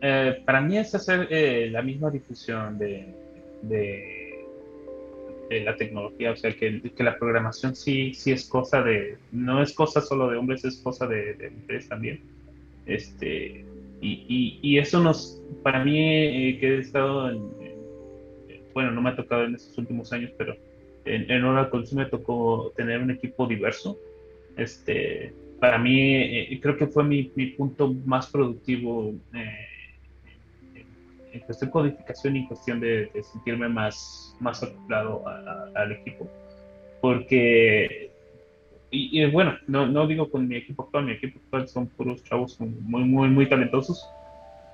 Eh, para mí es hacer eh, la misma difusión de, de, la tecnología, o sea, que, que, la programación sí, sí es cosa de, no es cosa solo de hombres, es cosa de, mujeres también. Este, y, y, eso nos, para mí, eh, que he estado en, bueno, no me ha tocado en estos últimos años, pero en, en Oracle sí me tocó tener un equipo diverso. Este, para mí, creo que fue mi, mi punto más productivo en cuestión de codificación y en cuestión de, sentirme más, más acoplado al equipo. Porque, y, bueno, no, no, digo con mi equipo actual, mi equipo actual son puros chavos muy, muy, muy talentosos.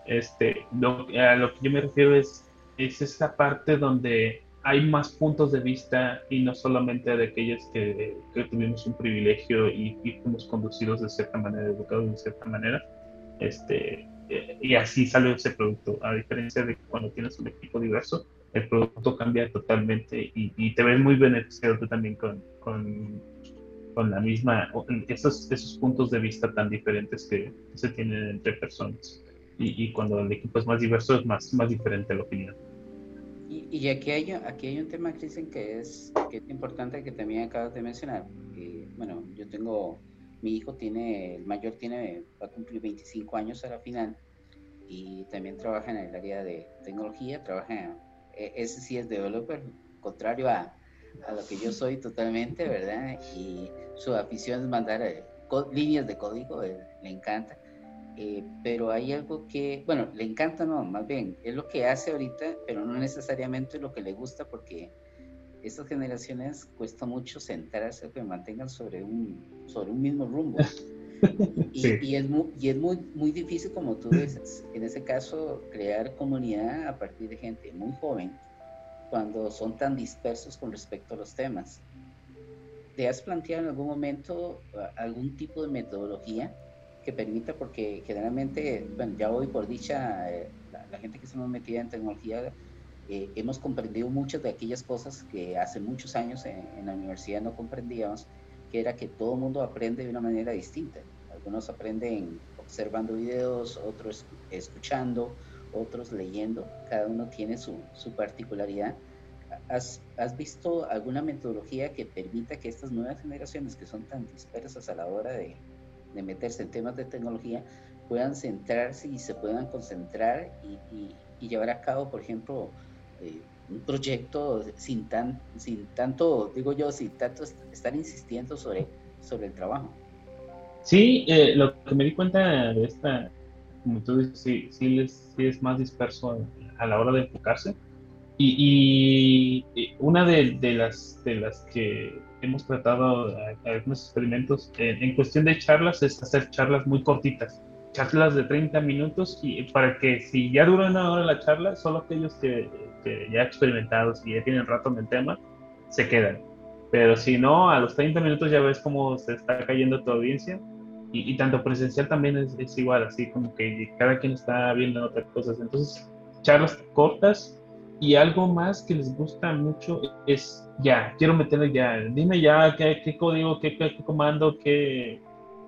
Este, lo, a lo que yo me refiero es, es esta parte donde hay más puntos de vista y no solamente de aquellos que, que tuvimos un privilegio y, y, fuimos conducidos de cierta manera, educados de cierta manera. Este, y así sale ese producto. A diferencia de cuando tienes un equipo diverso, el producto cambia totalmente y, te ves muy beneficiado también con, con, con, la misma, esos, esos puntos de vista tan diferentes que se tienen entre personas. Y, y, cuando el equipo es más diverso, es más, más diferente la opinión. Y, y aquí, hay, aquí hay un tema, Cristian, que es, que es importante que también acabas de mencionar. bueno, yo tengo mi hijo tiene, el mayor tiene, va a cumplir 25 años a la final y también trabaja en el área de tecnología, trabaja, e, ese sí es developer, contrario a, a lo que yo soy totalmente, ¿verdad? Y su afición es mandar eh, líneas de código, le encanta. eh, pero hay algo que, bueno, le encanta, no, más bien, es lo que hace ahorita, pero no necesariamente lo que le gusta porque estas generaciones cuesta mucho centrarse, que mantengan sobre un, sobre un mismo rumbo. Y, es, muy, y es muy, muy difícil, como tú dices, en ese caso, crear comunidad a partir de gente muy joven cuando son tan dispersos con respecto a los temas. ¿Te has planteado en algún momento algún tipo de metodología que permita, porque generalmente, bueno, ya hoy por dicha, eh, la, gente que estamos metida en tecnología, eh, hemos comprendido muchas de aquellas cosas que hace muchos años en, en la universidad no comprendíamos, que era que todo el mundo aprende de una manera distinta. Algunos aprenden observando videos, otros escuchando, otros leyendo, cada uno tiene su, su particularidad. ¿Has, ¿Has, visto alguna metodología que permita que estas nuevas generaciones que son tan dispersas a la hora de, de meterse en temas de tecnología puedan centrarse y se puedan concentrar y, y, llevar a cabo, por ejemplo, eh, un proyecto sin, tan, sin tanto, digo yo, sin tanto estar insistiendo sobre, sobre el trabajo? Sí, eh, lo que me di cuenta de esta, como tú dices, sí, sí, es, sí es más disperso a, la hora de enfocarse. Y, y una de, de, las, de las que hemos tratado algunos experimentos en, cuestión de charlas es hacer charlas muy cortitas, charlas de 30 minutos y para que si ya dura una hora la charla, solo aquellos que, ya experimentados y ya tienen rato en el tema se quedan. Pero si no, a los 30 minutos ya ves cómo se está cayendo tu audiencia y, y tanto presencial también es, es, igual, así como que cada quien está viendo otras cosas. Entonces, charlas cortas y algo más que les gusta mucho es ya, quiero meterle ya, dime ya qué, qué código, qué, qué, comando, qué,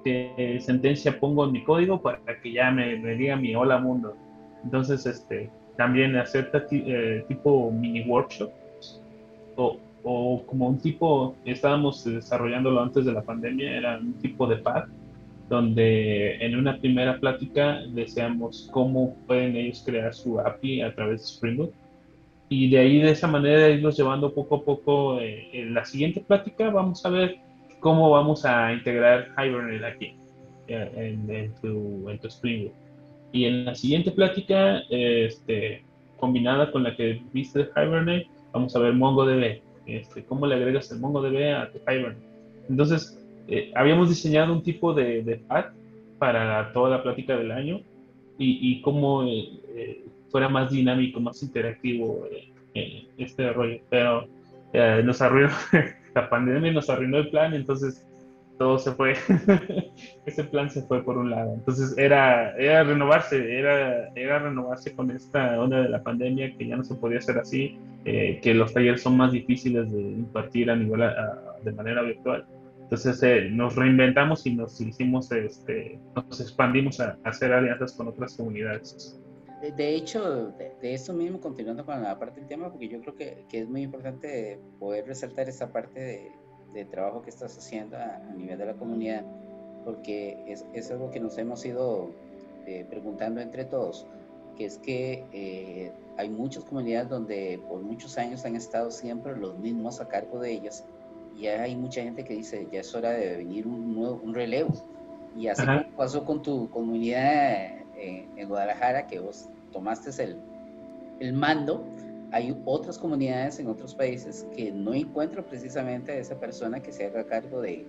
qué, sentencia pongo en mi código para que ya me, me diga mi hola mundo. Entonces, este, también hacer eh, tipo mini workshops o, o, como un tipo, estábamos desarrollándolo antes de la pandemia, era un tipo de pad donde en una primera plática deseamos cómo pueden ellos crear su API a través de Spring Boot y de ahí de esa manera irlos llevando poco a poco. Eh, en la siguiente plática vamos a ver cómo vamos a integrar Hibernate aquí eh, en, tu, en tu Spring Boot. Y en la siguiente plática, este, combinada con la que viste de Hibernate, vamos a ver MongoDB. Este, cómo le agregas el MongoDB a Hibernate. Entonces, eh, habíamos diseñado un tipo de, de pad para toda la plática del año y, y cómo fuera más dinámico, más interactivo eh, eh, este rollo. Pero eh, nos arruinó, la pandemia nos arruinó el plan, entonces todo se fue, ese plan se fue por un lado. Entonces era, era renovarse, era, era renovarse con esta onda de la pandemia que ya no se podía hacer así, que los talleres son más difíciles de impartir a nivel de manera virtual. Entonces nos reinventamos y nos hicimos, este, nos expandimos a hacer alianzas con otras comunidades de hecho, de, eso mismo, continuando con la parte del tema, porque yo creo que, que es muy importante poder resaltar esa parte de, de trabajo que estás haciendo a, nivel de la comunidad, porque es, es algo que nos hemos ido eh, preguntando entre todos, que es que eh, hay muchas comunidades donde por muchos años han estado siempre los mismos a cargo de ellas, y hay mucha gente que dice, ya es hora de venir un, nuevo, un relevo, y así como pasó con tu comunidad en Guadalajara, que vos tomaste el, el mando, hay otras comunidades en otros países que no encuentran precisamente a esa persona que se haga cargo de,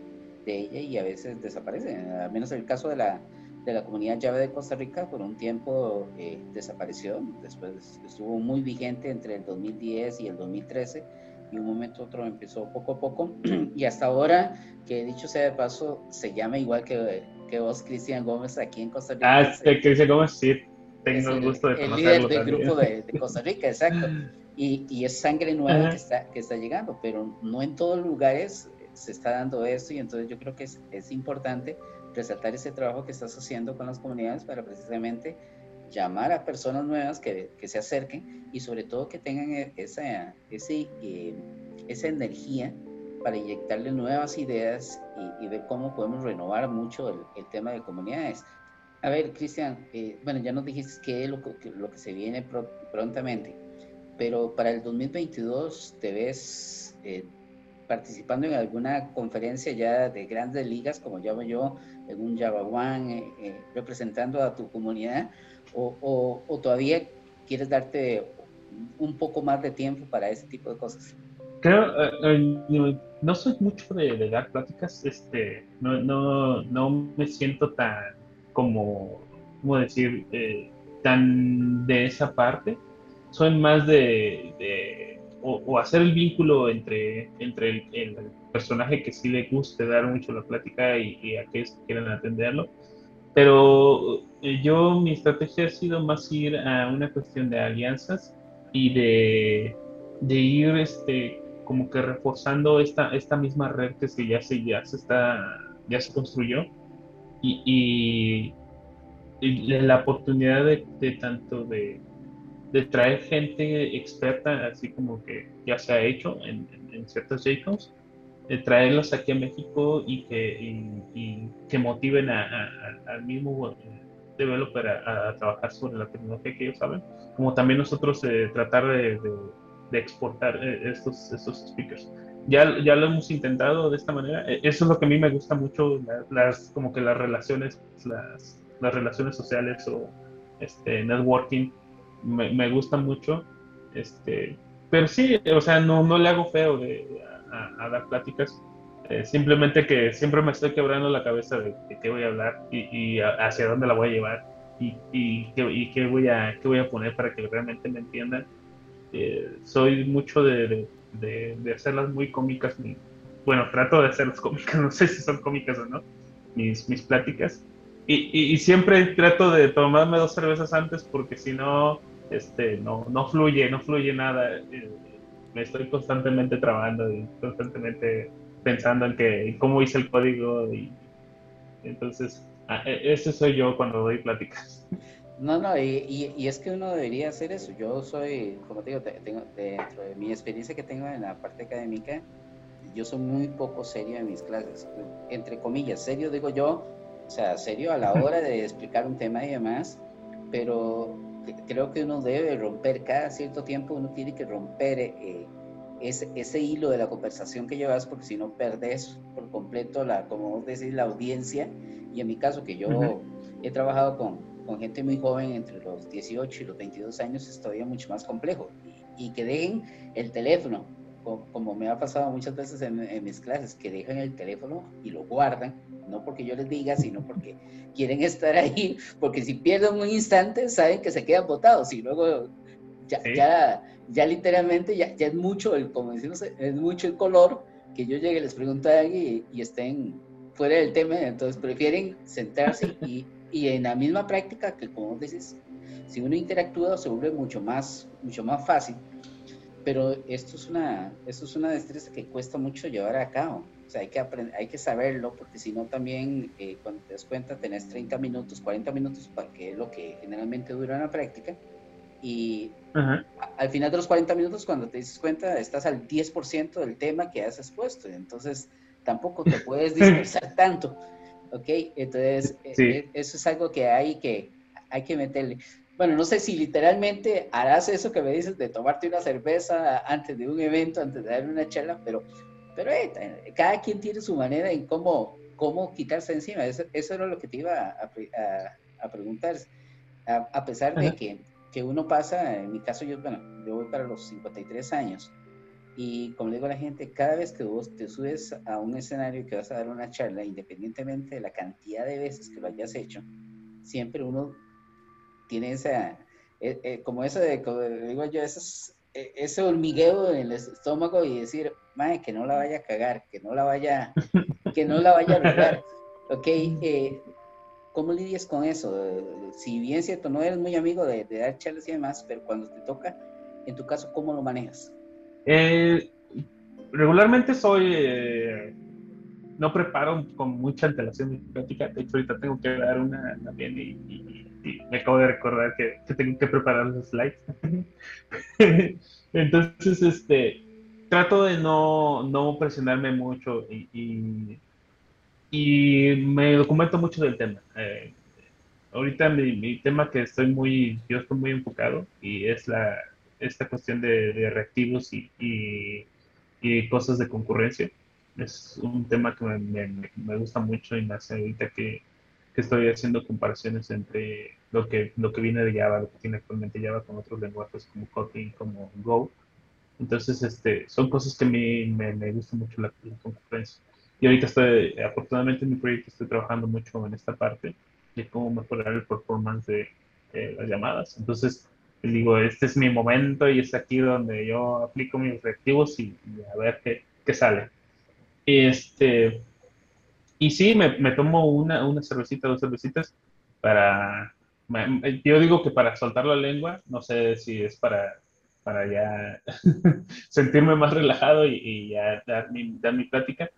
de ella y a veces desaparece. Al menos el caso de la, de la comunidad llave de Costa Rica por un tiempo eh, desapareció, después estuvo muy vigente entre el 2010 y el 2013 y un momento otro empezó poco a poco y hasta ahora que dicho sea de paso se llama igual que que vos, Cristian Gómez, aquí en Costa Rica. Ah, Cristian Gómez, sí, tengo el gusto de El líder del grupo de, Costa Rica, exacto. Y, y es sangre nueva que está, que está llegando, pero no en todos lugares se está dando esto y entonces yo creo que es, es importante resaltar ese trabajo que estás haciendo con las comunidades para precisamente llamar a personas nuevas que, que se acerquen y sobre todo que tengan e, esa, ese, eh, esa energía para inyectarle nuevas ideas y, ver cómo podemos renovar mucho el, tema de comunidades. A ver, Cristian, eh, bueno, ya nos dijiste qué es lo que, que se viene prontamente, pero para el 2022 te ves, eh, participando en alguna conferencia ya de grandes ligas, como llamo yo, en un Java One, representando a tu comunidad, o, o, todavía quieres darte un poco más de tiempo para ese tipo de cosas? Creo, eh, no soy mucho de, dar pláticas, este, no, no, no, me siento tan como, ¿cómo decir?, eh, tan de esa parte. Soy más de, o, hacer el vínculo entre, entre el, personaje que sí le guste dar mucho la plática y, y aquellos que quieran atenderlo. Pero eh, yo, mi estrategia ha sido más ir a una cuestión de alianzas y de, de ir este, como que reforzando esta, esta misma red que se, ya, se, ya, se está, ya se construyó y, y, la oportunidad de, tanto de, traer gente experta, así como que ya se ha hecho en, en, ciertos JCOMs, de traerlos aquí a México y que, que motiven a, al mismo developer a, trabajar sobre la tecnología que ellos saben, como también nosotros eh, tratar de, de, exportar eh, estos, estos speakers. Ya, ya lo hemos intentado de esta manera. E, eso es lo que a mí me gusta mucho, las, como que las relaciones, las, las relaciones sociales o este, networking, me, me gusta mucho. Este, pero sí, o sea, no, no le hago feo de, a, a dar pláticas eh, simplemente que siempre me estoy quebrando la cabeza de, qué voy a hablar y, hacia dónde la voy a llevar y, y, qué, voy a, qué voy a poner para que realmente me entiendan. Eh, soy mucho de, de, hacerlas muy cómicas. bueno, trato de hacerlas cómicas, no sé si son cómicas o no, mis, mis pláticas. Y, siempre trato de tomarme dos cervezas antes porque si no, este, no, no fluye, no fluye nada. Eh, me estoy constantemente trabando y constantemente pensando en que cómo hice el código y entonces ah, e, ese soy yo cuando doy pláticas. No, no, y, y, es que uno debería hacer eso. Yo soy, como te digo, tengo, dentro de mi experiencia que tengo en la parte académica, yo soy muy poco serio en mis clases. Entre comillas, serio digo yo, o sea, serio a la hora de explicar un tema y demás, pero creo que uno debe romper cada cierto tiempo, uno tiene que romper eh, ese, ese, hilo de la conversación que llevas, porque si no perdes por completo, la, como vos decís, la audiencia. Y en mi caso, que yo he trabajado con, con, gente muy joven, entre los 18 y los 22 años, es todavía mucho más complejo. Y, que dejen el teléfono, como, me ha pasado muchas veces en, en, mis clases, que dejan el teléfono y lo guardan, no porque yo les diga, sino porque quieren estar ahí, porque si pierden un instante, saben que se quedan botados y luego ya, ya, ya, literalmente ya, ya, es mucho el, como decimos, es mucho el color que yo llegue, les pregunto a alguien y, estén fuera del tema, entonces prefieren centrarse y, y, en la misma práctica que como dices, si uno interactúa se vuelve mucho más, mucho más fácil, pero esto es una, esto es una destreza que cuesta mucho llevar a cabo. O sea, hay que, aprender, hay que saberlo, porque si no también, eh, cuando te das cuenta, tenés 30 minutos, 40 minutos, para que es lo que generalmente dura una práctica, y al final de los 40 minutos, cuando te dices cuenta, estás al 10% del tema que has expuesto. Entonces, tampoco te puedes dispersar tanto. ¿Ok? Entonces, e, e, eso es algo que hay que, hay que meterle. Bueno, no sé si literalmente harás eso que me dices de tomarte una cerveza antes de un evento, antes de dar una charla, pero, pero eh, cada quien tiene su manera en cómo, cómo quitarse encima. Eso, eso era lo que te iba a, a, preguntar. A, pesar de que que uno pasa, en mi caso yo, bueno, yo voy para los 53 años y como le digo a la gente, cada vez que vos te subes a un escenario y que vas a dar una charla, independientemente de la cantidad de veces que lo hayas hecho, siempre uno tiene esa, eh, eh, como eso de, como digo yo, ese, eh, ese hormigueo en el estómago y decir, madre, que no la vaya a cagar, que no la vaya, que no la vaya a arreglar. Ok, ¿Cómo lidias con eso? Si bien cierto, no eres muy amigo de, dar charlas y demás, pero cuando te toca, en tu caso, ¿cómo lo manejas? Eh, regularmente soy, eh, no preparo con mucha antelación mi práctica, de hecho ahorita tengo que dar una también y, me acabo de recordar que, tengo que preparar los slides. Entonces, este, trato de no, no presionarme mucho y y me documento mucho del tema. Eh, ahorita mi, mi, tema que estoy muy, yo estoy muy enfocado y es la, esta cuestión de, de reactivos y, y, y cosas de concurrencia. Es un tema que me, me, gusta mucho y me hace ahorita que, que, estoy haciendo comparaciones entre lo que, lo que viene de Java, lo que tiene actualmente Java con otros lenguajes como Kotlin, como Go. Entonces, este, son cosas que a mí me, me gusta mucho la, concurrencia. Y ahorita estoy, afortunadamente en mi proyecto estoy trabajando mucho en esta parte de cómo mejorar el performance de las llamadas. Entonces, digo, este es mi momento y es aquí donde yo aplico mis reactivos y, a ver qué, qué, sale. Este, y sí, me, me tomo una, una cervecita, dos cervecitas para, yo digo que para soltar la lengua, no sé si es para, para ya sentirme más relajado y, y ya dar mi, dar mi plática.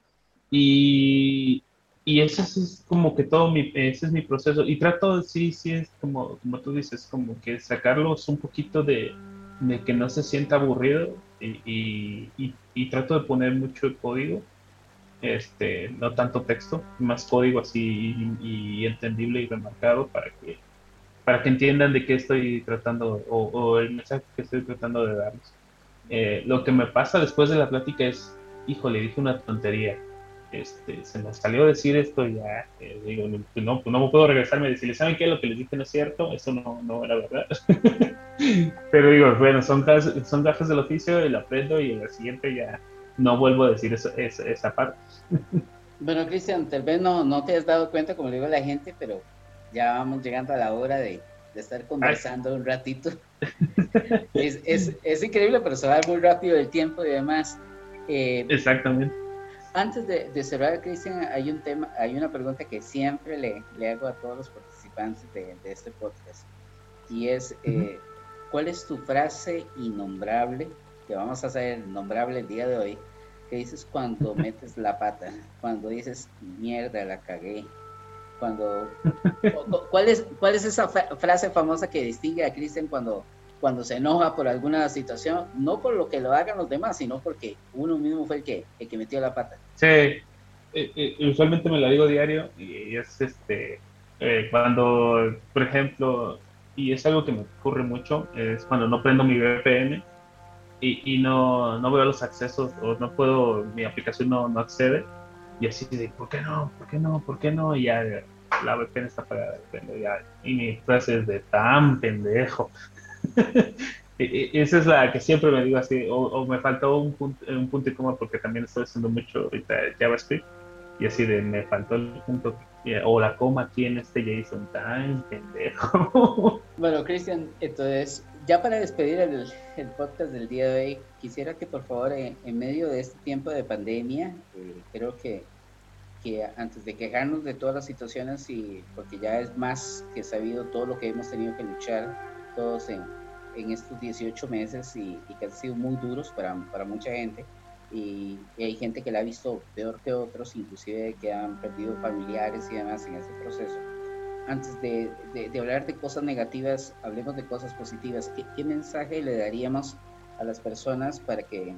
Y, y ese es como que todo mi, ese es mi proceso. Y trato, sí, sí, es como, como tú dices, como que sacarlos un poquito de, de que no se sienta aburrido y, y, trato de poner mucho código, este, no tanto texto, más código así y, entendible y remarcado para que, para que entiendan de qué estoy tratando o, el mensaje que estoy tratando de darles. Eh, lo que me pasa después de la plática es, híjole, dije una tontería este, se me salió decir esto y ya, eh, digo, no, no, puedo regresarme y decirle, ¿saben qué? Lo que les dije no es cierto, eso no, no era verdad. Pero digo, bueno, son, son del oficio y lo aprendo y en la siguiente ya no vuelvo a decir eso, esa, esa parte. bueno, Cristian, tal vez no, no te has dado cuenta, como le digo a la gente, pero ya vamos llegando a la hora de, de estar conversando un ratito. es, es, es, increíble, pero se va muy rápido el tiempo y demás. Eh, Exactamente antes de, cerrar, Cristian, hay un tema, hay una pregunta que siempre le, le hago a todos los participantes de, este podcast y es eh, ¿cuál es tu frase innombrable que vamos a hacer nombrable el día de hoy? Que dices cuando metes la pata, cuando dices mierda, la cagué, cuando ¿cuál es cuál es esa frase famosa que distingue a Cristian cuando cuando se enoja por alguna situación, no por lo que lo hagan los demás, sino porque uno mismo fue el que, el que metió la pata. Sí, eh, eh, usualmente me lo digo diario y es este, eh, cuando, por ejemplo, y es algo que me ocurre mucho, es cuando no prendo mi VPN y, y no, no, veo los accesos o no puedo, mi aplicación no, no accede y así de, ¿por qué no? ¿Por qué no? ¿Por qué no? Y ya la VPN está apagada. Y mi frase es de tan pendejo. E, e, esa es la que siempre me digo así, o, me faltó un punto, un punto y coma porque también estoy haciendo mucho ahorita JavaScript y así de me faltó el punto o la coma aquí en este JSON tan pendejo. Bueno, Cristian, entonces ya para despedir el, el, podcast del día de hoy, quisiera que por favor en, medio de este tiempo de pandemia, eh, creo que, que antes de quejarnos de todas las situaciones y porque ya es más que sabido todo lo que hemos tenido que luchar todos en, en estos 18 meses y, que han sido muy duros para, para mucha gente. Y, hay gente que la ha visto peor que otros, inclusive que han perdido familiares y demás en ese proceso. Antes de, de, hablar de cosas negativas, hablemos de cosas positivas. ¿Qué, ¿Qué, mensaje le daríamos a las personas para que,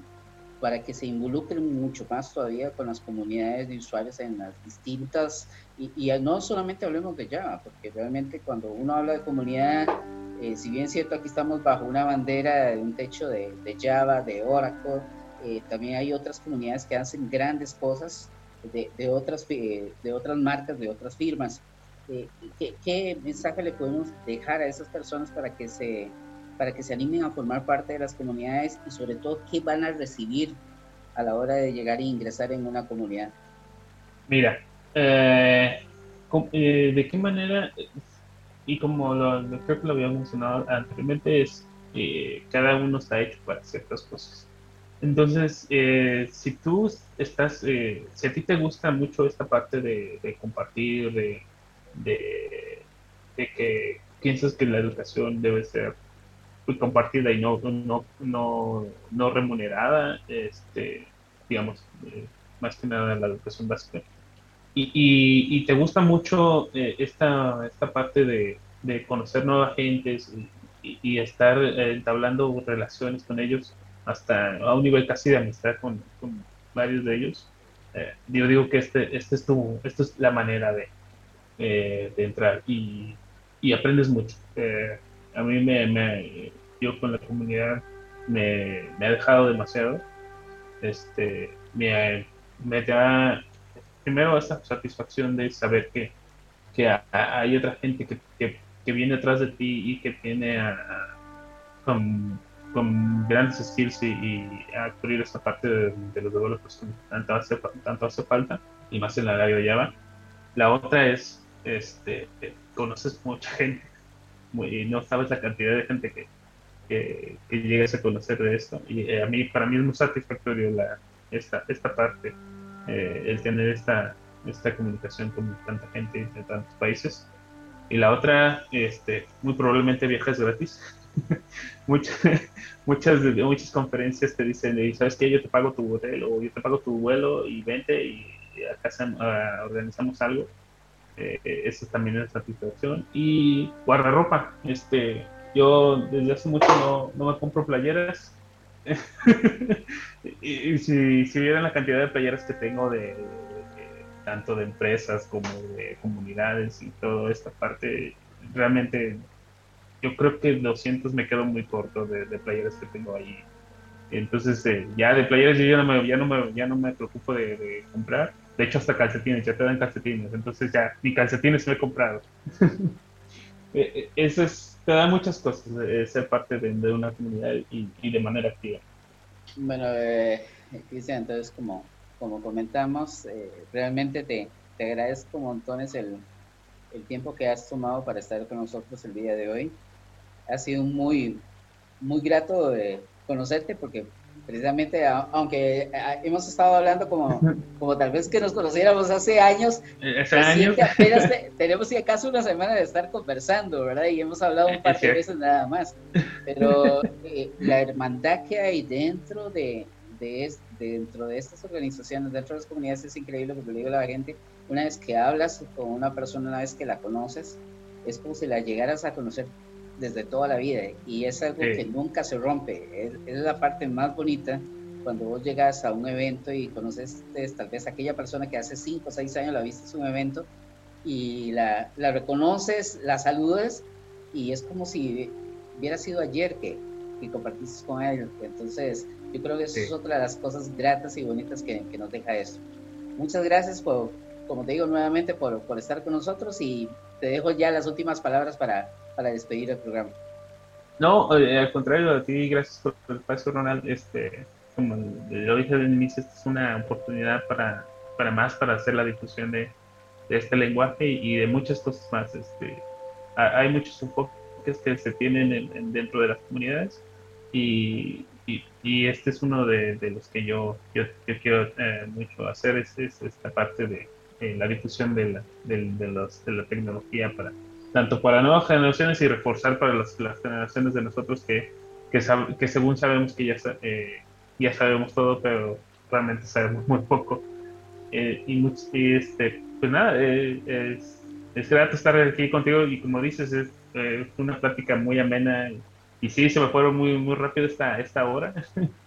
para que se involucren mucho más todavía con las comunidades de usuarios en las distintas, y, y no solamente hablemos de Java, porque realmente cuando uno habla de comunidad eh, si bien es cierto, aquí estamos bajo una bandera de un techo de, Java, de Oracle, eh, también hay otras comunidades que hacen grandes cosas de, de otras, eh, de otras marcas, de otras firmas. ¿qué, ¿qué, mensaje le podemos dejar a esas personas para que, se, para que se animen a formar parte de las comunidades y sobre todo qué van a recibir a la hora de llegar e ingresar en una comunidad? Mira, ¿de qué manera y como lo, creo que lo había mencionado anteriormente, es eh, cada uno está hecho para ciertas cosas. Entonces, eh, si tú estás, eh, si a ti te gusta mucho esta parte de, compartir, de, de, que piensas que la educación debe ser compartida y no, no, no, no remunerada, este, digamos, más que nada la educación básica, y, y, te gusta mucho eh, esta, esta parte de, de, conocer nuevas gentes y, y estar eh, entablando relaciones con ellos hasta a un nivel casi de amistad con, con varios de ellos. Eh, yo digo que este, este es tu, esto es la manera de, de entrar y, y, aprendes mucho. A mí me, me, yo con la comunidad me, ha dejado demasiado este, me, me da primero esa satisfacción de saber que, hay otra gente que, que, viene atrás de ti y que viene a, con, grandes skills y, a cubrir esta parte de, los developers que tanto hace, tanto hace falta y más en la área de Java. La otra es, este, conoces mucha gente y no sabes la cantidad de gente que, que, llegues a conocer de esto. Y eh, a mí, para mí es muy satisfactorio la, esta, esta parte, eh, el tener esta, esta comunicación con tanta gente de tantos países. Y la otra, este, muy probablemente viajes gratis. muchas, muchas, muchas conferencias te dicen, ¿sabes qué? Yo te pago tu hotel o yo te pago tu vuelo y vente y acá organizamos algo. Eh, eso también es satisfacción. Y guardarropa. Este, yo desde hace mucho no, no me compro playeras. y, si, si, vieran la cantidad de playeras que tengo de, tanto de empresas como de comunidades y toda esta parte, realmente yo creo que 200 me quedo muy corto de, playeras que tengo ahí. Entonces, eh, ya de playeras yo ya no me, ya no me, ya no me preocupo de, comprar. De hecho, hasta calcetines, ya te dan calcetines. Entonces, ya ni calcetines me he comprado. Eh, eh, eso es te da muchas cosas de ser parte de, una comunidad y, de manera activa. Bueno, eh, Cristian, entonces como, como comentamos, eh, realmente te, te agradezco montones el, el tiempo que has tomado para estar con nosotros el día de hoy. Ha sido muy, muy grato de conocerte porque precisamente, aunque hemos estado hablando como, como tal vez que nos conociéramos hace años, hace años. apenas tenemos si acaso una semana de estar conversando, ¿verdad? Y hemos hablado un par de veces nada más, pero eh, la hermandad que hay dentro de, de dentro de estas organizaciones, dentro de las comunidades es increíble porque le digo a la gente, una vez que hablas con una persona, una vez que la conoces, es como si la llegaras a conocer desde toda la vida y es algo que nunca se rompe. Es, la parte más bonita cuando vos llegas a un evento y conoces tal vez aquella persona que hace 5 o 6 años la viste en un evento y la, la, reconoces, la saludas y es como si hubiera sido ayer que, que compartiste con él. Entonces, yo creo que eso es otra de las cosas gratas y bonitas que, que, nos deja eso. Muchas gracias por, como te digo nuevamente, por, por estar con nosotros y te dejo ya las últimas palabras para, para despedir el programa. No, eh, al contrario, a ti gracias por el espacio, Ronald. Este, como lo dije al inicio, esta es una oportunidad para, para más, para hacer la difusión de, de este lenguaje y de muchas cosas más. Este, hay muchos enfoques que se tienen dentro de las comunidades y, y, este es uno de, de los que yo, yo, quiero eh, mucho hacer, es, esta parte de la difusión de la, de, de, los, de la tecnología para, tanto para nuevas generaciones y reforzar para las, generaciones de nosotros que, que, que según sabemos que ya, eh, ya sabemos todo, pero realmente sabemos muy poco. Eh, y, este, pues nada, eh, es, es, grato estar aquí contigo y como dices, es una plática muy amena y, sí, se me fueron muy, muy rápido esta, esta hora.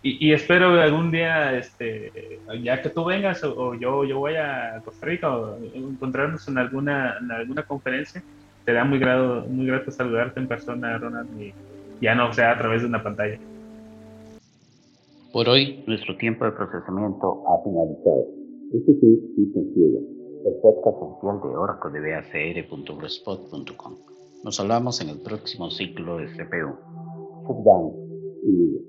Y, espero algún día, este, ya que tú vengas o, yo, yo voy a Costa Rica o encontrarnos en alguna, en alguna conferencia, será muy grato, muy grato saludarte en persona, Ronald, y ya no sea a través de una pantalla. Por hoy, nuestro tiempo de procesamiento ha finalizado. Este fue System Ciega, el podcast oficial de Oracle de BACR.blogspot.com. Nos hablamos en el próximo ciclo de CPU. Down y